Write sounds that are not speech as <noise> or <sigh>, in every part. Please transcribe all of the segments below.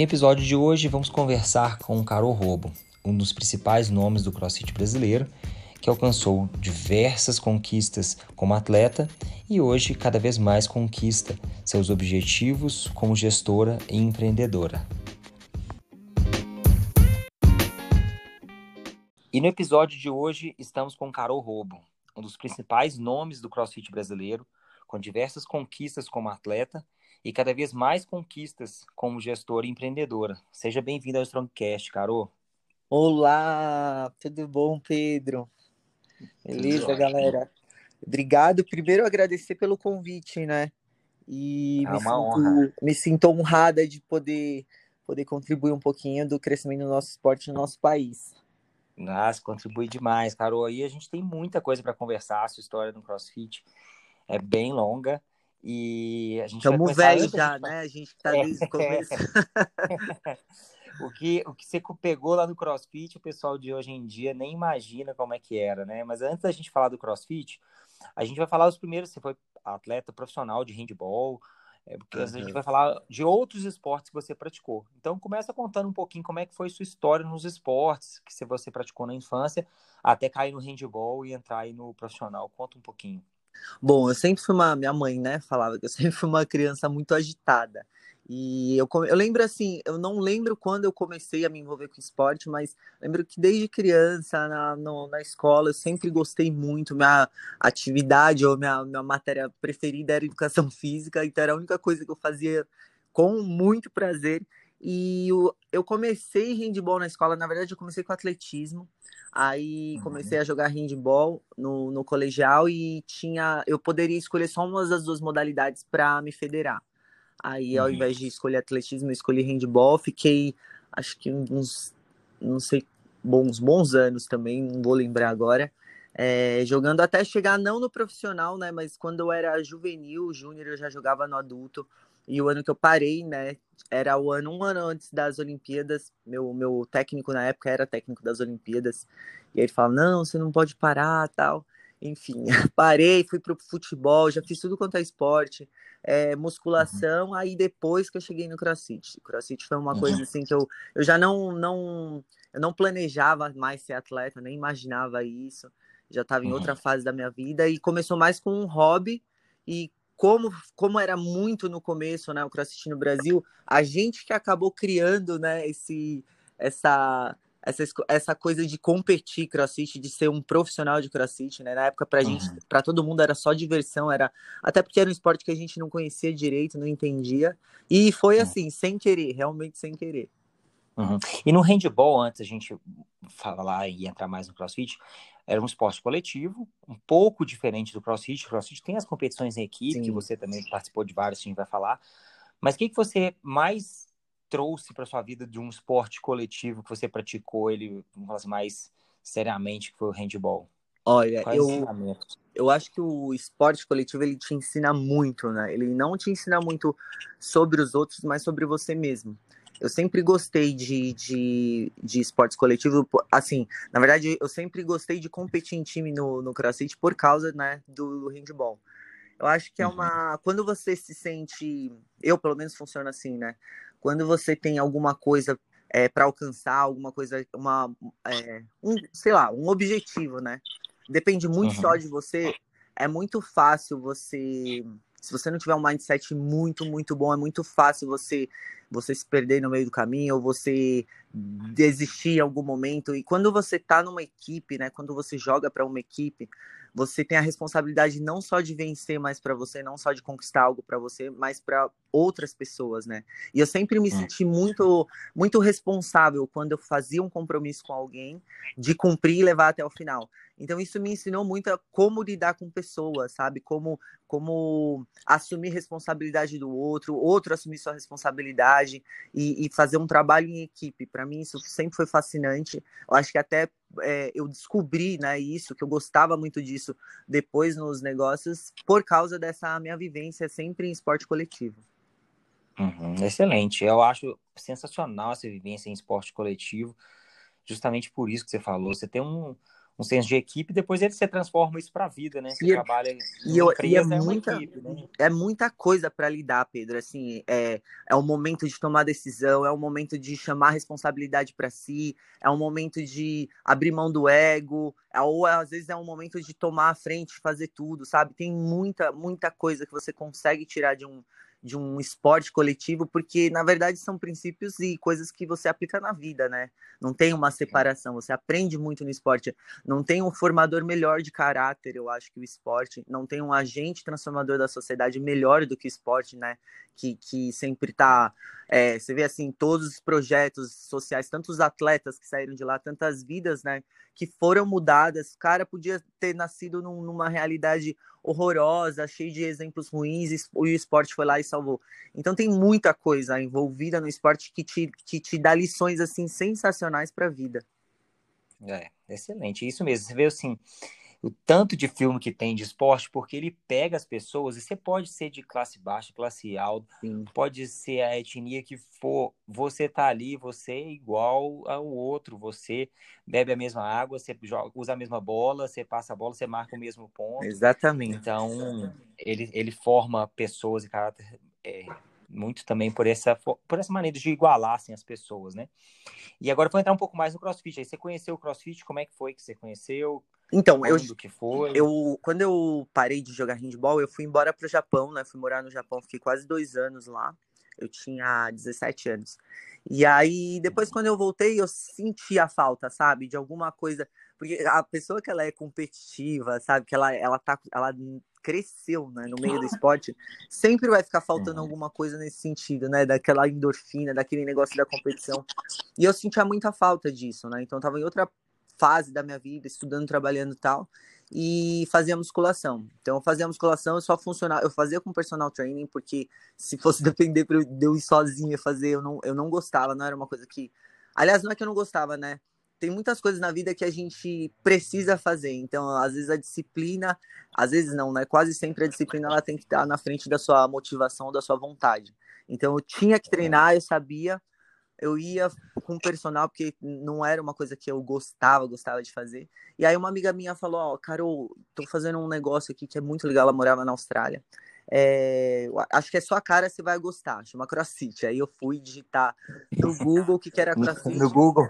No episódio de hoje vamos conversar com Carol Robo, um dos principais nomes do CrossFit brasileiro, que alcançou diversas conquistas como atleta e hoje cada vez mais conquista seus objetivos como gestora e empreendedora. E no episódio de hoje estamos com Carol Robo, um dos principais nomes do CrossFit brasileiro, com diversas conquistas como atleta e cada vez mais conquistas como gestora e empreendedora. Seja bem-vinda ao Strongcast, Carol. Olá, tudo bom, Pedro? Beleza, tudo galera? Obrigado. Primeiro, agradecer pelo convite, né? E é me, uma sinto, honra. me sinto honrada de poder, poder contribuir um pouquinho do crescimento do nosso esporte no nosso país. Nossa, contribui demais, Carol. E a gente tem muita coisa para conversar. A sua história no CrossFit é bem longa. E a gente Estamos velho já, né? A gente tá desde o começo. <laughs> o, que, o que você pegou lá no CrossFit, o pessoal de hoje em dia nem imagina como é que era, né? Mas antes da gente falar do CrossFit, a gente vai falar os primeiros. Você foi atleta profissional de handball, é, porque uhum. a gente vai falar de outros esportes que você praticou. Então, começa contando um pouquinho como é que foi sua história nos esportes que você praticou na infância, até cair no handball e entrar aí no profissional. Conta um pouquinho. Bom, eu sempre fui uma. Minha mãe, né, falava que eu <laughs> sempre fui uma criança muito agitada. E eu, eu lembro assim, eu não lembro quando eu comecei a me envolver com esporte, mas lembro que desde criança, na, no, na escola, eu sempre gostei muito. Minha atividade ou minha, minha matéria preferida era educação <laughs> física, então era a única coisa que eu fazia com muito prazer. E eu, eu comecei handball na escola, na verdade, eu comecei com atletismo. Aí uhum. comecei a jogar handball no, no colegial e tinha, eu poderia escolher só uma das duas modalidades para me federar. Aí, ao uhum. invés de escolher atletismo, eu escolhi handball. Fiquei, acho que uns, não sei, bons, bons anos também, não vou lembrar agora. É, jogando até chegar não no profissional, né? Mas quando eu era juvenil, júnior, eu já jogava no adulto. E o ano que eu parei, né? Era o ano, um ano antes das Olimpíadas. Meu, meu técnico na época era técnico das Olimpíadas. E aí ele fala: não, você não pode parar, tal. Enfim, <laughs> parei, fui pro futebol, já fiz tudo quanto é esporte, é, musculação, uhum. aí depois que eu cheguei no CrossFit. CrossFit foi uma uhum. coisa assim que eu, eu já não, não, eu não planejava mais ser atleta, nem imaginava isso. Já estava em uhum. outra fase da minha vida e começou mais com um hobby e como, como era muito no começo, né, o CrossFit no Brasil, a gente que acabou criando, né, esse, essa, essa, essa coisa de competir crossfit, de ser um profissional de crossfit, né? Na época pra uhum. gente, para todo mundo era só diversão, era até porque era um esporte que a gente não conhecia direito, não entendia. E foi uhum. assim, sem querer, realmente sem querer. Uhum. E no handball, antes a gente falar e entrar mais no crossfit, era um esporte coletivo, um pouco diferente do crossfit. O crossfit tem as competições em equipe, Sim. que você também participou de várias, a gente vai falar. Mas o que, que você mais trouxe para sua vida de um esporte coletivo que você praticou ele assim, mais seriamente, que foi o handball? Olha, eu, eu acho que o esporte coletivo ele te ensina muito, né? Ele não te ensina muito sobre os outros, mas sobre você mesmo. Eu sempre gostei de, de, de esportes coletivos, assim, na verdade, eu sempre gostei de competir em time no, no CrossFit por causa, né, do handball. Eu acho que é uhum. uma. Quando você se sente. Eu, pelo menos, funciona assim, né? quando você tem alguma coisa é, para alcançar, alguma coisa, uma, é, um, sei lá, um objetivo, né? Depende muito uhum. só de você. É muito fácil você, se você não tiver um mindset muito, muito bom, é muito fácil você você se perder no meio do caminho ou você desistir em algum momento. E quando você tá numa equipe, né? Quando você joga para uma equipe, você tem a responsabilidade não só de vencer mais para você, não só de conquistar algo para você, mas para outras pessoas, né? E eu sempre me hum. senti muito muito responsável quando eu fazia um compromisso com alguém de cumprir e levar até o final. Então isso me ensinou muito a como lidar com pessoas, sabe? Como como assumir responsabilidade do outro, outro assumir sua responsabilidade e, e fazer um trabalho em equipe. Para mim, isso sempre foi fascinante. Eu acho que até é, eu descobri né, isso, que eu gostava muito disso depois nos negócios, por causa dessa minha vivência sempre em esporte coletivo. Uhum, excelente. Eu acho sensacional essa vivência em esporte coletivo, justamente por isso que você falou. Você tem um, um senso de equipe, depois ele se transforma isso para a vida, né? Você e, é trabalha e, eu, empresa, e é, é, muita, equipe, né? é muita coisa para lidar, Pedro. Assim, é, é o momento de tomar decisão, é o momento de chamar a responsabilidade para si, é o momento de abrir mão do ego, é, ou às vezes é um momento de tomar a frente, fazer tudo, sabe? Tem muita, muita coisa que você consegue tirar de um de um esporte coletivo, porque na verdade são princípios e coisas que você aplica na vida, né? Não tem uma separação, você aprende muito no esporte. Não tem um formador melhor de caráter, eu acho que o esporte. Não tem um agente transformador da sociedade melhor do que o esporte, né? Que, que sempre tá. É, você vê assim, todos os projetos sociais, tantos atletas que saíram de lá, tantas vidas, né? Que foram mudadas. O cara podia ter nascido num, numa realidade horrorosa, cheia de exemplos ruins, e o esporte foi lá e salvou. Então tem muita coisa envolvida no esporte que te, que te dá lições assim sensacionais para a vida. É, excelente, isso mesmo. Você vê assim, o tanto de filme que tem de esporte, porque ele pega as pessoas, e você pode ser de classe baixa, classe alta, Sim. pode ser a etnia que for, você tá ali, você é igual ao outro, você bebe a mesma água, você joga, usa a mesma bola, você passa a bola, você marca o mesmo ponto. Exatamente. Então, ele, ele forma pessoas e caráter é, muito também por essa, por essa maneira de igualar assim, as pessoas, né? E agora vou entrar um pouco mais no CrossFit. Aí você conheceu o CrossFit? Como é que foi que você conheceu? Então, eu, eu quando eu parei de jogar handball, eu fui embora para o Japão, né? Fui morar no Japão, fiquei quase dois anos lá. Eu tinha 17 anos. E aí, depois, quando eu voltei, eu senti a falta, sabe? De alguma coisa. Porque a pessoa que ela é competitiva, sabe? Que ela, ela, tá, ela cresceu né, no meio do <laughs> esporte, sempre vai ficar faltando alguma coisa nesse sentido, né? Daquela endorfina, daquele negócio da competição. E eu sentia muita falta disso, né? Então, eu tava em outra fase da minha vida, estudando, trabalhando e tal, e fazia musculação. Então eu fazia musculação, eu só funcionava, eu fazia com personal training, porque se fosse <laughs> depender de eu ir sozinha fazer, eu não, eu não gostava, não era uma coisa que. Aliás, não é que eu não gostava, né? Tem muitas coisas na vida que a gente precisa fazer. Então, às vezes a disciplina, às vezes não, né? Quase sempre a disciplina ela tem que estar na frente da sua motivação, da sua vontade. Então, eu tinha que treinar, eu sabia, eu ia com personal porque não era uma coisa que eu gostava, gostava de fazer. E aí uma amiga minha falou, ó, oh, Carol, tô fazendo um negócio aqui que é muito legal, ela morava na Austrália. É, acho que é sua cara, você vai gostar, chama CrossFit. Aí eu fui digitar no Google o que, que era <laughs> CrossFit. No Google.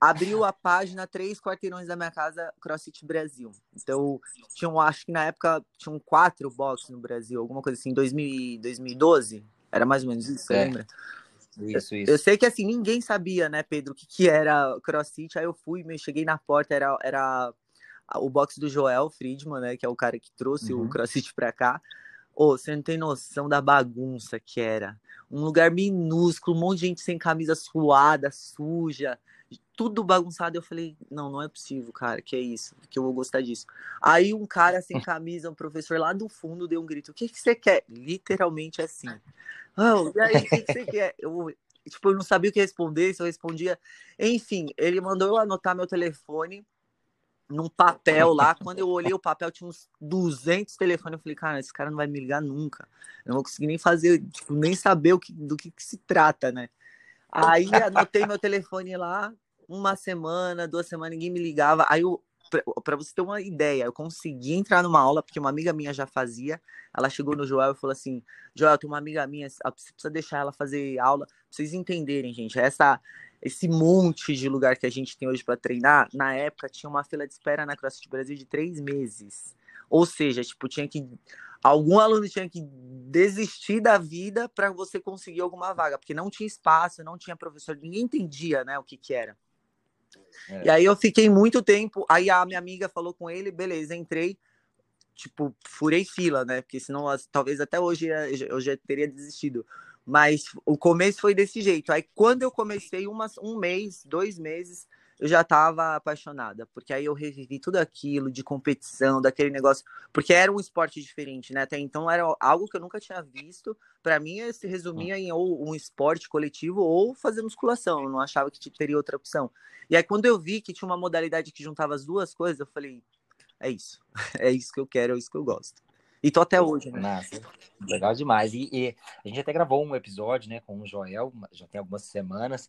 Abriu a página três quarteirões da minha casa, CrossFit Brasil. Então, tinham, acho que na época tinham quatro boxes no Brasil, alguma coisa assim, 2000, 2012. Era mais ou menos isso, é. lembra? Isso, isso. Eu sei que assim, ninguém sabia, né, Pedro, o que, que era CrossFit. Aí eu fui, me cheguei na porta, era, era o box do Joel Friedman, né, que é o cara que trouxe uhum. o CrossFit pra cá. Ô, oh, você não tem noção da bagunça que era. Um lugar minúsculo, um monte de gente sem camisa suada, suja, tudo bagunçado. Eu falei, não, não é possível, cara, que é isso, que eu vou gostar disso. Aí um cara sem <laughs> camisa, um professor lá do fundo, deu um grito: O que, que você quer? Literalmente assim. Oh, e aí, o que, que você quer? Eu, tipo, eu não sabia o que responder, se eu respondia. Enfim, ele mandou eu anotar meu telefone num papel lá. Quando eu olhei o papel, tinha uns 200 telefones. Eu falei, cara, esse cara não vai me ligar nunca. Eu não vou conseguir nem fazer, tipo, nem saber o que, do que, que se trata, né? Aí anotei meu telefone lá, uma semana, duas semanas, ninguém me ligava. Aí para você ter uma ideia, eu consegui entrar numa aula, porque uma amiga minha já fazia. Ela chegou no Joel e falou assim: Joel, tem uma amiga minha, você precisa deixar ela fazer aula. Pra vocês entenderem, gente, essa, esse monte de lugar que a gente tem hoje para treinar, na época tinha uma fila de espera na CrossFit Brasil de três meses. Ou seja, tipo, tinha que. Algum aluno tinha que desistir da vida para você conseguir alguma vaga, porque não tinha espaço, não tinha professor, ninguém entendia né, o que, que era. É. E aí eu fiquei muito tempo. Aí a minha amiga falou com ele, beleza, entrei. Tipo, furei fila, né? Porque senão talvez até hoje eu já teria desistido. Mas o começo foi desse jeito. Aí quando eu comecei, uma, um mês, dois meses, eu já estava apaixonada, porque aí eu revivi tudo aquilo de competição, daquele negócio, porque era um esporte diferente, né? Até então era algo que eu nunca tinha visto. Para mim, se resumia em ou um esporte coletivo ou fazer musculação. Eu não achava que teria outra opção. E aí, quando eu vi que tinha uma modalidade que juntava as duas coisas, eu falei: é isso, <laughs> é isso que eu quero, é isso que eu gosto. E tô até hoje, né? Nossa, legal demais. E, e, a gente até gravou um episódio, né, com o Joel, já tem algumas semanas,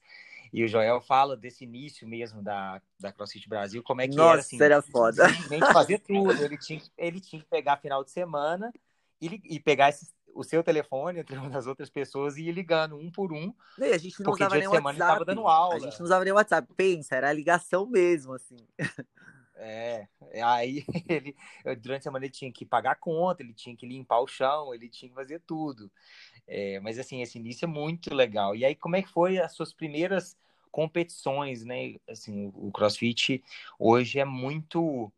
e o Joel fala desse início mesmo da, da CrossFit Brasil, como é que Nossa, era, assim, era foda. Simplesmente fazer tudo. Ele tinha, ele tinha que pegar final de semana e, e pegar esse, o seu telefone entre uma das outras pessoas e ir ligando um por um. E a gente não usava nem WhatsApp. dando aula. A gente não usava nem WhatsApp. Pensa, era a ligação mesmo, assim. <laughs> É, aí <laughs> ele, durante a semana ele tinha que pagar a conta, ele tinha que limpar o chão, ele tinha que fazer tudo. É, mas assim, esse início é muito legal. E aí, como é que foi as suas primeiras competições, né? Assim, o CrossFit hoje é muito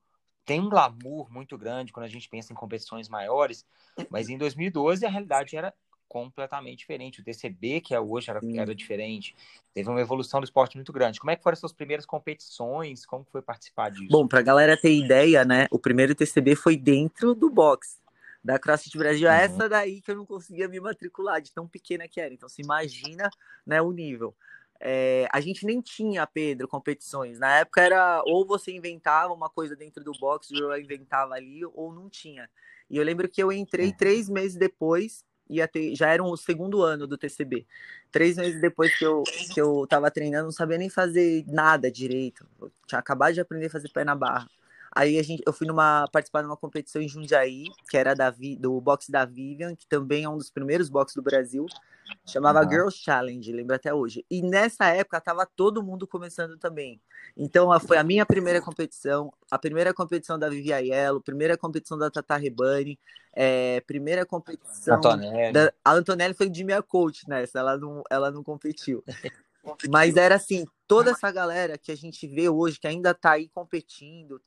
tem um glamour muito grande quando a gente pensa em competições maiores, mas em 2012 a realidade era completamente diferente. O TCB, que é hoje, era, era diferente. Teve uma evolução do esporte muito grande. Como é que foram as suas primeiras competições? Como foi participar disso? Bom, para a galera ter ideia, né? O primeiro TCB foi dentro do box da CrossFit Brasil. Uhum. Essa daí que eu não conseguia me matricular, de tão pequena que era. Então, se imagina né, o nível. É, a gente nem tinha, Pedro, competições. Na época era ou você inventava uma coisa dentro do box, eu inventava ali, ou não tinha. E eu lembro que eu entrei uhum. três meses depois ia ter, já era o segundo ano do TCB. Três meses depois que eu, que eu tava treinando, não sabia nem fazer nada direito. Eu tinha acabado de aprender a fazer pé na barra. Aí a gente, eu fui numa, participar de uma competição em Jundiaí, que era da, do boxe da Vivian, que também é um dos primeiros boxes do Brasil. Chamava uhum. Girls Challenge, lembro até hoje. E nessa época tava todo mundo começando também. Então foi a minha primeira competição, a primeira competição da Vivi Aiello, primeira competição da Tata Rebani, é, primeira competição. Antonelli. Da, a Antonelli foi de minha coach nessa, ela não, ela não competiu. <laughs> Mas era assim, toda essa galera que a gente vê hoje, que ainda tá aí competindo,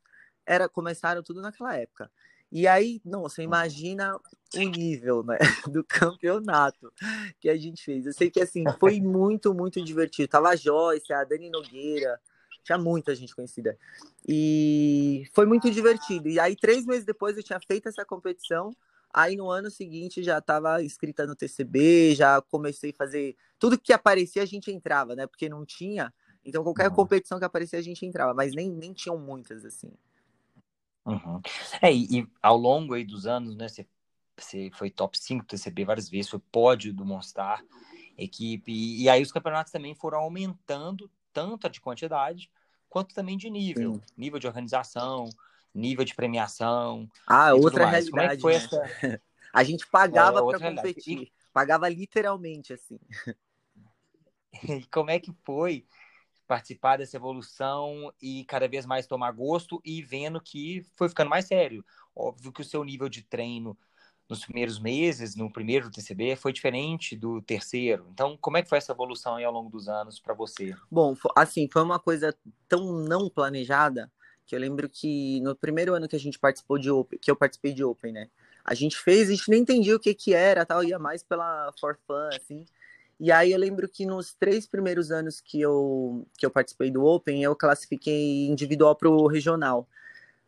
era começaram tudo naquela época. E aí, não, você imagina o nível né, <laughs> do campeonato que a gente fez. Eu sei que assim foi <laughs> muito, muito divertido. Tava a Joyce, a Dani Nogueira, tinha muita gente conhecida. E foi muito divertido. E aí, três meses depois, eu tinha feito essa competição. Aí no ano seguinte já estava inscrita no TCB, já comecei a fazer tudo que aparecia a gente entrava, né? Porque não tinha. Então qualquer competição que aparecia a gente entrava, mas nem, nem tinham muitas assim. Uhum. É, e, e, ao longo aí dos anos, né, você, você foi top 5 do TCB várias vezes, foi pódio do Monstar, equipe, e, e aí os campeonatos também foram aumentando, tanto de quantidade, quanto também de nível, Sim. nível de organização, nível de premiação. Ah, outra realidade. É foi né? essa... <laughs> A gente pagava é, para competir, pagava literalmente, assim. <laughs> E como é que foi participar dessa evolução e cada vez mais tomar gosto e vendo que foi ficando mais sério. Óbvio que o seu nível de treino nos primeiros meses, no primeiro TCB, foi diferente do terceiro. Então, como é que foi essa evolução aí ao longo dos anos para você? Bom, assim, foi uma coisa tão não planejada que eu lembro que no primeiro ano que a gente participou de Open, que eu participei de Open, né? A gente fez, a gente nem entendia o que que era, tal, ia mais pela for fun, assim. E aí eu lembro que nos três primeiros anos que eu, que eu participei do Open, eu classifiquei individual para o regional.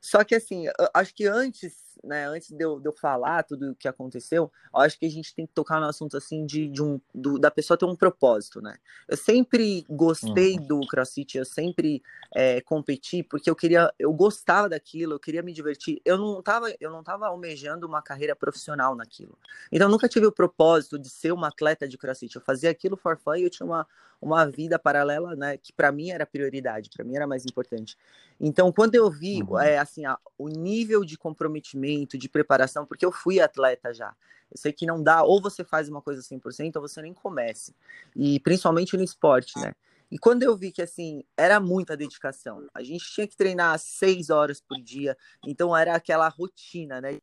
Só que assim, acho que antes né, antes de eu, de eu falar tudo o que aconteceu, eu acho que a gente tem que tocar no assunto assim de, de um, do, da pessoa ter um propósito, né? Eu sempre gostei uhum. do CrossFit, eu sempre é, competi porque eu queria, eu gostava daquilo, eu queria me divertir. Eu não tava, eu não tava almejando uma carreira profissional naquilo. Então eu nunca tive o propósito de ser uma atleta de CrossFit. Eu fazia aquilo for fun e eu tinha uma, uma vida paralela, né, que para mim era prioridade, para mim era mais importante. Então, quando eu vi, uhum. é, assim, a, o nível de comprometimento, de preparação, porque eu fui atleta já. Eu sei que não dá, ou você faz uma coisa 100%, ou você nem comece. E principalmente no esporte, né? E quando eu vi que, assim, era muita dedicação, a gente tinha que treinar seis horas por dia, então era aquela rotina, né?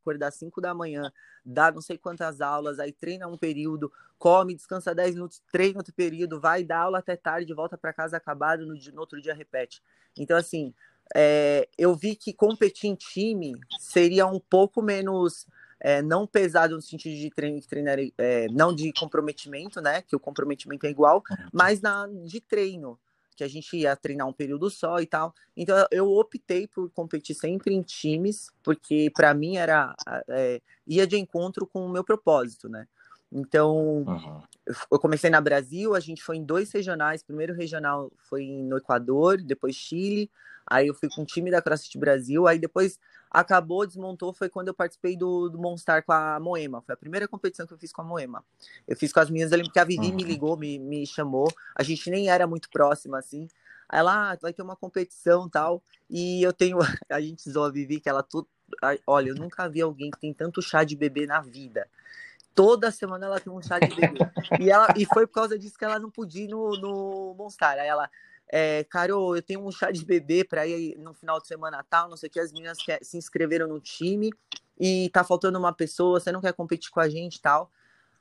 Acordar cinco da manhã, dar não sei quantas aulas, aí treina um período, come, descansa 10 minutos, treina outro período, vai dar aula até tarde, volta para casa acabado, no, no, outro dia repete. Então, assim, é, eu vi que competir em time seria um pouco menos. É, não pesado no sentido de treino, treinar, é, não de comprometimento, né? Que o comprometimento é igual, mas na, de treino. que a gente ia treinar um período só e tal. Então eu optei por competir sempre em times, porque para mim era é, ia de encontro com o meu propósito, né? Então uhum. eu comecei na Brasil, a gente foi em dois regionais. Primeiro regional foi no Equador, depois Chile. Aí eu fui com o time da CrossFit Brasil. Aí depois acabou, desmontou, foi quando eu participei do, do Monstar com a Moema. Foi a primeira competição que eu fiz com a Moema. Eu fiz com as minhas, eu lembro que a Vivi uhum. me ligou, me, me chamou. A gente nem era muito próxima, assim. Aí ela, ah, vai ter uma competição tal. E eu tenho, <laughs> a gente zoa a Vivi, que ela tudo. Olha, eu nunca vi alguém que tem tanto chá de bebê na vida. Toda semana ela tem um chá de bebê. <laughs> e, ela, e foi por causa disso que ela não podia ir no, no Monstar. Aí ela, é, Caro, eu tenho um chá de bebê para ir no final de semana tal, não sei o que, as meninas quer, se inscreveram no time e tá faltando uma pessoa, você não quer competir com a gente tal.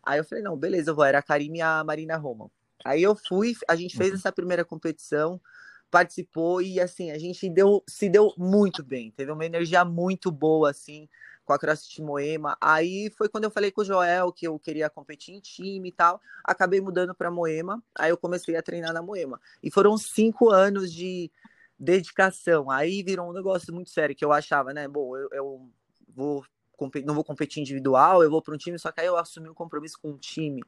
Aí eu falei, não, beleza, eu vou, era a Karine e a Marina Roma. Aí eu fui, a gente fez uhum. essa primeira competição, participou e assim, a gente deu, se deu muito bem, teve uma energia muito boa, assim, com a CrossFit Moema. Aí foi quando eu falei com o Joel que eu queria competir em time e tal. Acabei mudando para Moema. Aí eu comecei a treinar na Moema. E foram cinco anos de dedicação. Aí virou um negócio muito sério que eu achava, né? Bom, eu, eu vou não vou competir individual, eu vou para um time, só que aí eu assumi um compromisso com um time.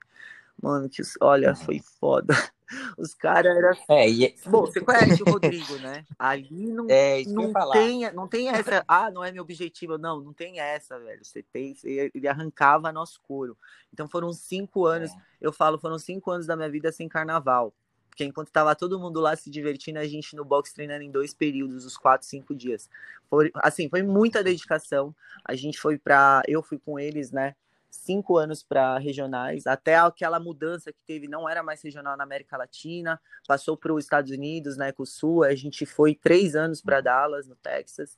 Mano, que olha, foi foda. <laughs> Os caras eram. É, e... É Bom, você conhece o Rodrigo, né? Ali não, é, não, tem, não tem essa. Ah, não é meu objetivo. Não, não tem essa, velho. Você tem. Ele arrancava nosso couro. Então foram cinco anos. É. Eu falo, foram cinco anos da minha vida sem carnaval. Porque enquanto tava todo mundo lá se divertindo, a gente no box treinando em dois períodos, os quatro, cinco dias. Foi, assim, foi muita dedicação. A gente foi para, eu fui com eles, né? Cinco anos para regionais, até aquela mudança que teve, não era mais regional na América Latina, passou para os Estados Unidos, na né, Ecosul, a gente foi três anos para Dallas, no Texas,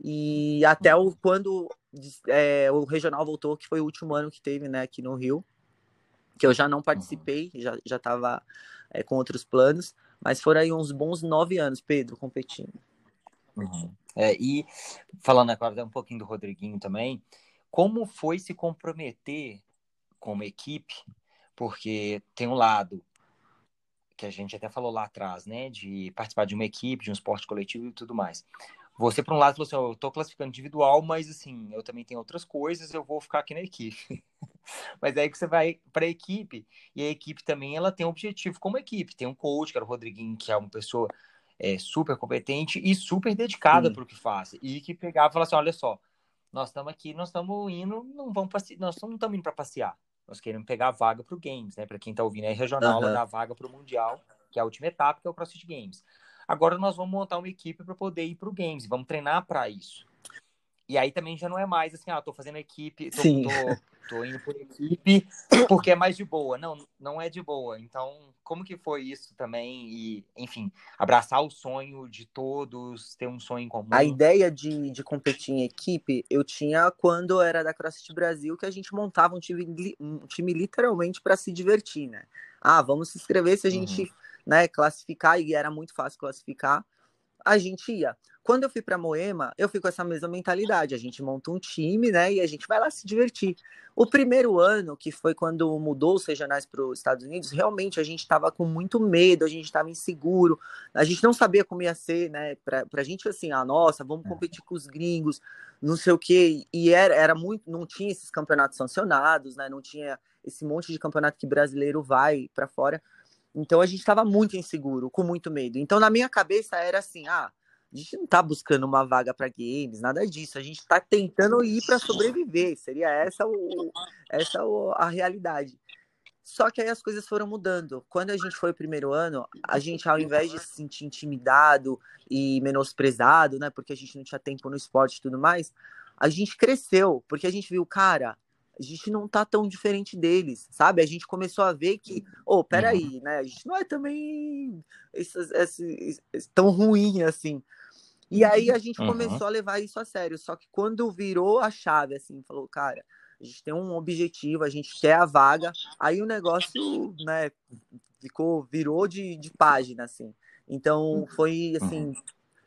e até o, quando é, o regional voltou, que foi o último ano que teve né, aqui no Rio, que eu já não participei, já estava é, com outros planos, mas foram aí uns bons nove anos, Pedro, competindo. Uhum. É, e falando agora um pouquinho do Rodriguinho também, como foi se comprometer como equipe, porque tem um lado que a gente até falou lá atrás, né, de participar de uma equipe, de um esporte coletivo e tudo mais. Você, por um lado, falou assim: oh, eu estou classificando individual, mas assim, eu também tenho outras coisas, eu vou ficar aqui na equipe. <laughs> mas é aí que você vai para a equipe, e a equipe também ela tem um objetivo como equipe. Tem um coach, que era o Rodriguinho, que é uma pessoa é, super competente e super dedicada para o que faz. E que pegava e falava assim: olha só, nós estamos aqui, nós estamos indo, não vamos passear, nós não estamos indo para passear. Nós queremos pegar a vaga para o Games, né? Para quem está ouvindo, é regional, uhum. dar vaga para o Mundial, que é a última etapa, que é o CrossFit Games. Agora nós vamos montar uma equipe para poder ir para o Games, vamos treinar para isso. E aí também já não é mais assim, ah, tô fazendo equipe, tô, Sim. tô, tô, indo por equipe <coughs> porque é mais de boa. Não, não é de boa. Então, como que foi isso também? E, enfim, abraçar o sonho de todos, ter um sonho em comum. A ideia de, de competir em equipe, eu tinha quando era da CrossFit Brasil, que a gente montava um time, um time literalmente para se divertir, né? Ah, vamos se inscrever se a gente uhum. né, classificar, e era muito fácil classificar a gente ia. Quando eu fui para Moema, eu fui com essa mesma mentalidade. A gente monta um time, né? E a gente vai lá se divertir. O primeiro ano, que foi quando mudou os regionais para os Estados Unidos, realmente a gente estava com muito medo, a gente estava inseguro, a gente não sabia como ia ser, né? Para a gente, assim, ah, nossa, vamos é. competir com os gringos, não sei o quê. E era, era muito, não tinha esses campeonatos sancionados, né? Não tinha esse monte de campeonato que brasileiro vai para fora. Então a gente estava muito inseguro, com muito medo. Então na minha cabeça era assim: ah, a gente não está buscando uma vaga para games, nada disso. A gente está tentando ir para sobreviver. Seria essa, o, essa o, a realidade. Só que aí as coisas foram mudando. Quando a gente foi o primeiro ano, a gente, ao invés de se sentir intimidado e menosprezado, né? Porque a gente não tinha tempo no esporte e tudo mais, a gente cresceu, porque a gente viu, cara, a gente não tá tão diferente deles, sabe? A gente começou a ver que, ô, oh, peraí, uhum. né? A gente não é também esses, esses, esses, tão ruim assim. E aí a gente uhum. começou a levar isso a sério. Só que quando virou a chave, assim, falou, cara, a gente tem um objetivo, a gente quer a vaga, aí o negócio, né, ficou, virou de, de página, assim. Então foi assim, uhum.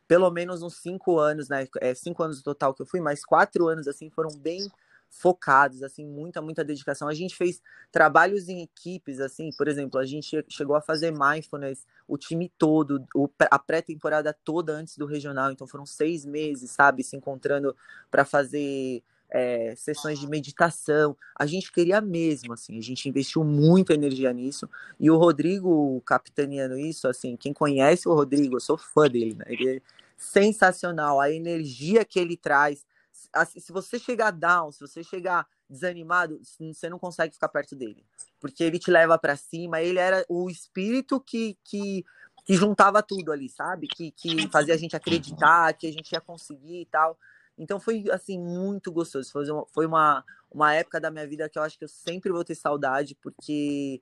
pelo menos uns cinco anos, né? É, cinco anos no total que eu fui, mas quatro anos assim foram bem focados, assim, muita, muita dedicação. A gente fez trabalhos em equipes, assim, por exemplo, a gente chegou a fazer mindfulness, o time todo, o, a pré-temporada toda antes do regional, então foram seis meses, sabe, se encontrando para fazer é, sessões de meditação. A gente queria mesmo, assim, a gente investiu muita energia nisso. E o Rodrigo capitaneando isso, assim, quem conhece o Rodrigo, eu sou fã dele, né? Ele é sensacional, a energia que ele traz. Assim, se você chegar down, se você chegar desanimado, você não consegue ficar perto dele, porque ele te leva para cima. Ele era o espírito que, que, que juntava tudo ali, sabe? Que, que fazia a gente acreditar que a gente ia conseguir e tal. Então foi assim muito gostoso. Foi uma, foi uma, uma época da minha vida que eu acho que eu sempre vou ter saudade, porque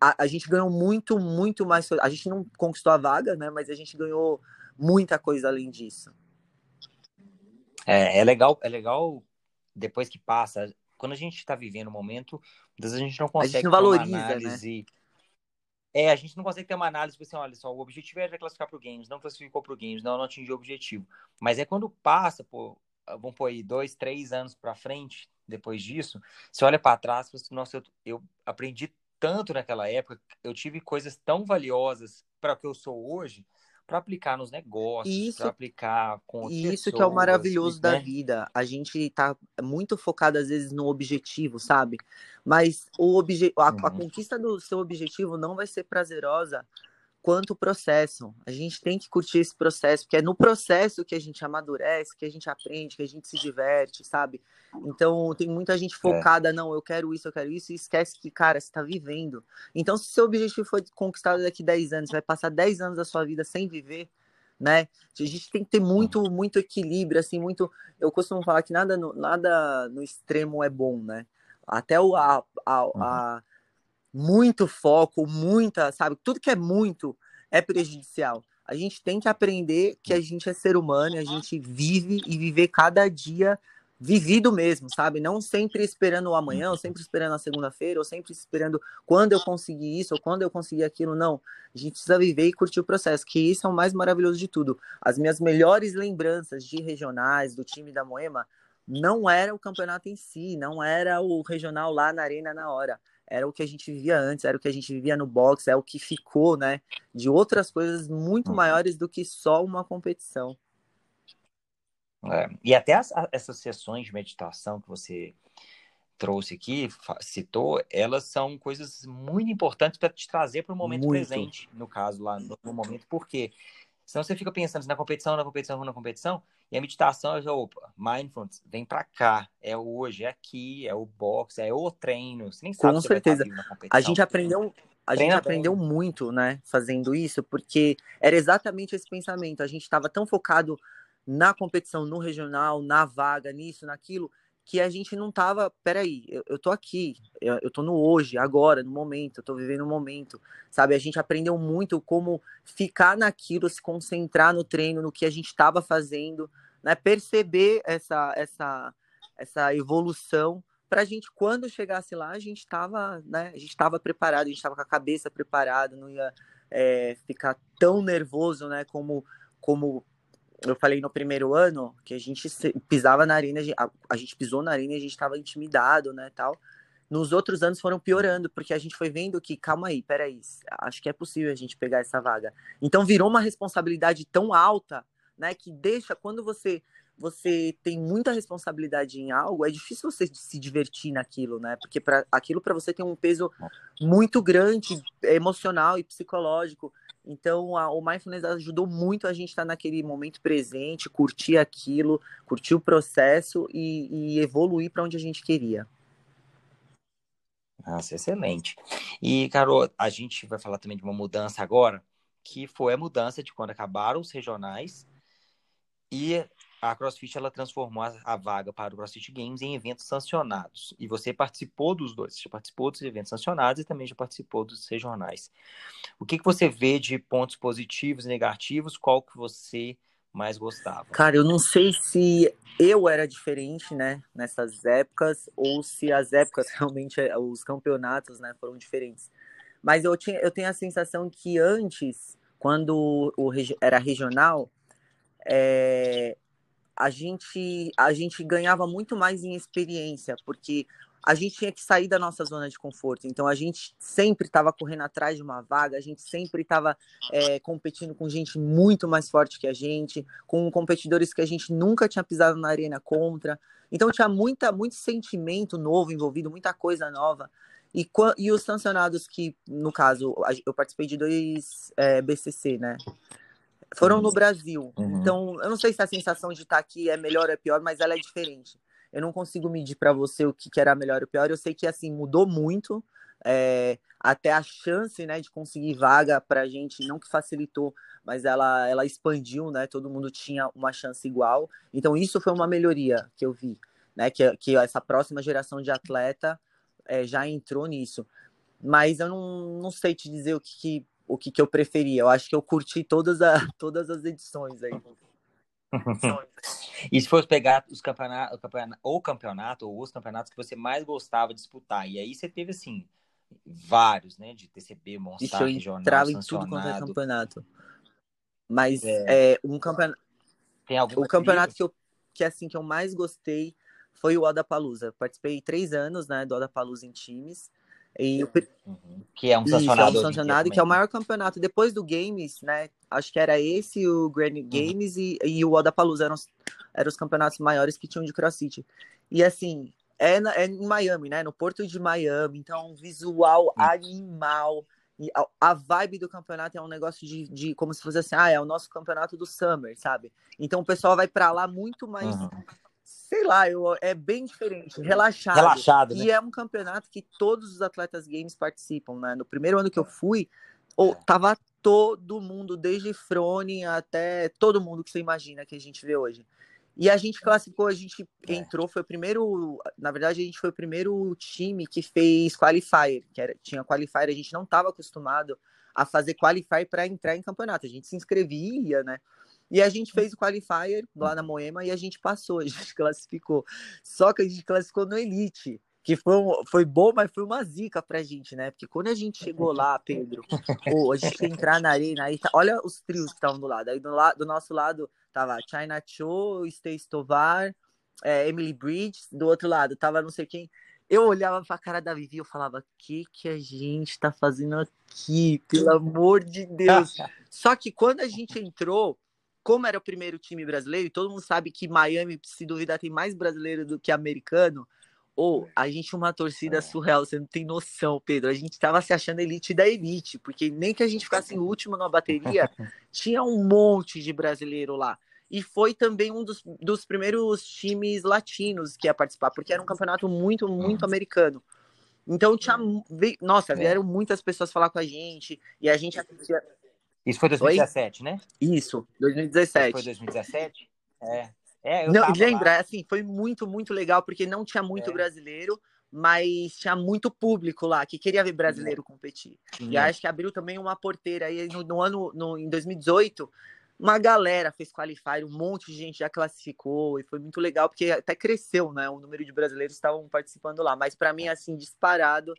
a, a gente ganhou muito, muito mais. A gente não conquistou a vaga, né? Mas a gente ganhou muita coisa além disso. É, é legal, é legal depois que passa. Quando a gente está vivendo o um momento, às vezes a gente não consegue a gente não valoriza, uma né? análise. Né? É, a gente não consegue ter uma análise, tipo assim, olha só, o objetivo era classificar para o Games, não classificou para o Games, não, não atingiu o objetivo. Mas é quando passa, pô, vamos pôr aí, dois, três anos para frente, depois disso, você olha para trás e assim, nossa, eu, eu aprendi tanto naquela época, eu tive coisas tão valiosas para o que eu sou hoje, para aplicar nos negócios, para aplicar com Isso pessoas, que é o maravilhoso né? da vida. A gente tá muito focado às vezes no objetivo, sabe? Mas o obje... a, uhum. a conquista do seu objetivo não vai ser prazerosa quanto o processo. A gente tem que curtir esse processo, porque é no processo que a gente amadurece, que a gente aprende, que a gente se diverte, sabe? Então, tem muita gente é. focada, é. não, eu quero isso, eu quero isso, e esquece que, cara, você está vivendo. Então, se seu objetivo foi conquistado daqui 10 anos, vai passar 10 anos da sua vida sem viver, né? A gente tem que ter muito, muito equilíbrio, assim, muito. Eu costumo falar que nada no, nada no extremo é bom, né? Até o, a, a, a muito foco, muita, sabe? Tudo que é muito é prejudicial. A gente tem que aprender que a gente é ser humano, a gente vive e viver cada dia vivido mesmo, sabe? Não sempre esperando o amanhã, ou sempre esperando a segunda-feira, ou sempre esperando quando eu conseguir isso, ou quando eu conseguir aquilo. Não. A gente precisa viver e curtir o processo, que isso é o mais maravilhoso de tudo. As minhas melhores lembranças de regionais, do time da Moema, não era o campeonato em si, não era o regional lá na arena na hora era o que a gente vivia antes, era o que a gente vivia no boxe, é o que ficou, né? De outras coisas muito uhum. maiores do que só uma competição. É, e até as, essas sessões de meditação que você trouxe aqui, citou, elas são coisas muito importantes para te trazer para o momento muito. presente, no caso, lá no, no momento, porque senão você fica pensando na competição, na competição, na competição, e a meditação, eu opa, mindfulness, vem para cá, é hoje, é aqui, é o boxe, é o treino. Você nem sabe Com certeza. A gente aprendeu, a gente aprendeu muito, né, fazendo isso, porque era exatamente esse pensamento. A gente estava tão focado na competição, no regional, na vaga, nisso, naquilo, que a gente não tava, peraí, eu, eu tô aqui, eu, eu tô no hoje, agora, no momento, eu tô vivendo o momento, sabe? A gente aprendeu muito como ficar naquilo, se concentrar no treino, no que a gente estava fazendo, né? Perceber essa, essa, essa evolução para a gente, quando chegasse lá, a gente estava, né? A gente estava preparado, a gente estava com a cabeça preparada, não ia é, ficar tão nervoso, né? Como, como eu falei no primeiro ano que a gente pisava na arena, a, gente pisou na arena e a gente estava intimidado, né, tal. Nos outros anos foram piorando, porque a gente foi vendo que, calma aí, peraí, acho que é possível a gente pegar essa vaga. Então virou uma responsabilidade tão alta, né, que deixa, quando você você tem muita responsabilidade em algo, é difícil você se divertir naquilo, né? Porque para aquilo para você tem um peso muito grande emocional e psicológico. Então, a, o mindfulness ajudou muito a gente estar naquele momento presente, curtir aquilo, curtir o processo e, e evoluir para onde a gente queria. Nossa, excelente. E, Carol, a gente vai falar também de uma mudança agora, que foi a mudança de quando acabaram os regionais e a CrossFit ela transformou a, vaga para o CrossFit Games em eventos sancionados. E você participou dos dois. Você participou dos eventos sancionados e também já participou dos regionais. O que, que você vê de pontos positivos e negativos? Qual que você mais gostava? Cara, eu não sei se eu era diferente, né, nessas épocas, ou se as épocas <laughs> realmente, os campeonatos, né, foram diferentes. Mas eu, tinha, eu tenho a sensação que antes, quando o, era regional, é, a gente, a gente ganhava muito mais em experiência, porque a gente tinha que sair da nossa zona de conforto. Então a gente sempre estava correndo atrás de uma vaga, a gente sempre estava é, competindo com gente muito mais forte que a gente, com competidores que a gente nunca tinha pisado na arena contra. Então tinha muita, muito sentimento novo envolvido, muita coisa nova. E, e os sancionados que, no caso, eu participei de dois é, BCC, né? Foram no Brasil. Uhum. Então, eu não sei se a sensação de estar aqui é melhor ou é pior, mas ela é diferente. Eu não consigo medir para você o que, que era melhor ou pior. Eu sei que, assim, mudou muito. É, até a chance, né, de conseguir vaga para a gente, não que facilitou, mas ela, ela expandiu, né? Todo mundo tinha uma chance igual. Então, isso foi uma melhoria que eu vi, né? Que, que essa próxima geração de atleta é, já entrou nisso. Mas eu não, não sei te dizer o que, que o que, que eu preferia. Eu acho que eu curti todas, a, <laughs> todas as edições aí. <laughs> e se fosse pegar os campeonatos, o campeonato, ou campeonato, ou os campeonatos que você mais gostava de disputar, e aí você teve, assim, vários, né, de TCB, Monster, eu Jornal, entrava em tudo quanto é campeonato. Mas é, é um campeonato... Tem algum o campeonato que, eu, que, assim, que eu mais gostei foi o Odapalooza. Participei três anos, né, do Odapalooza em times. E, uhum. Que é um sancionado. Isso, é um sancionado, que é o maior campeonato. Depois do Games, né? Acho que era esse, o Grand uhum. Games e, e o Odapalooza eram, eram os campeonatos maiores que tinham de CrossFit. E assim, é, na, é em Miami, né? No porto de Miami. Então, visual uhum. animal. E a, a, vibe do campeonato é um negócio de, de como se fosse assim, ah, é o nosso campeonato do Summer, sabe? Então o pessoal vai para lá muito mais uhum sei lá, eu, é bem diferente, relaxado. Relaxado. E né? é um campeonato que todos os atletas games participam, né? No primeiro ano que eu fui, oh, tava todo mundo, desde Frone até todo mundo que você imagina que a gente vê hoje. E a gente classificou, a gente é. entrou, foi o primeiro, na verdade a gente foi o primeiro time que fez qualifier, que era, tinha qualifier, a gente não estava acostumado a fazer qualifier para entrar em campeonato, a gente se inscrevia, né? E a gente fez o qualifier lá na Moema e a gente passou, <laughs> a gente classificou. Só que a gente classificou no Elite, que foi, foi bom, mas foi uma zica pra gente, né? Porque quando a gente chegou lá, Pedro, pô, a gente entrar na arena, aí tá, olha os trios que estavam do lado. Aí do, lado, do nosso lado tava China Cho, Stace Tovar, é, Emily Bridge, do outro lado tava não sei quem. Eu olhava pra cara da Vivi e eu falava, o que que a gente tá fazendo aqui? Pelo amor de Deus. <laughs> Só que quando a gente entrou, como era o primeiro time brasileiro, e todo mundo sabe que Miami, se duvidar, tem mais brasileiro do que americano, ou a gente uma torcida é. surreal, você não tem noção, Pedro. A gente tava se achando elite da elite, porque nem que a gente ficasse em último na bateria, <laughs> tinha um monte de brasileiro lá. E foi também um dos, dos primeiros times latinos que ia participar, porque era um campeonato muito, muito uhum. americano. Então tinha. Nossa, é. vieram muitas pessoas falar com a gente, e a gente isso foi 2017, Oi? né? Isso, 2017. Isso foi 2017? É. É, eu não, lembra, lá. assim, foi muito, muito legal, porque não tinha muito é. brasileiro, mas tinha muito público lá que queria ver brasileiro é. competir. E acho que abriu também uma porteira aí no, no ano, no, em 2018, uma galera fez qualifier, um monte de gente já classificou, e foi muito legal, porque até cresceu, né? O número de brasileiros que estavam participando lá. Mas para mim, assim, disparado,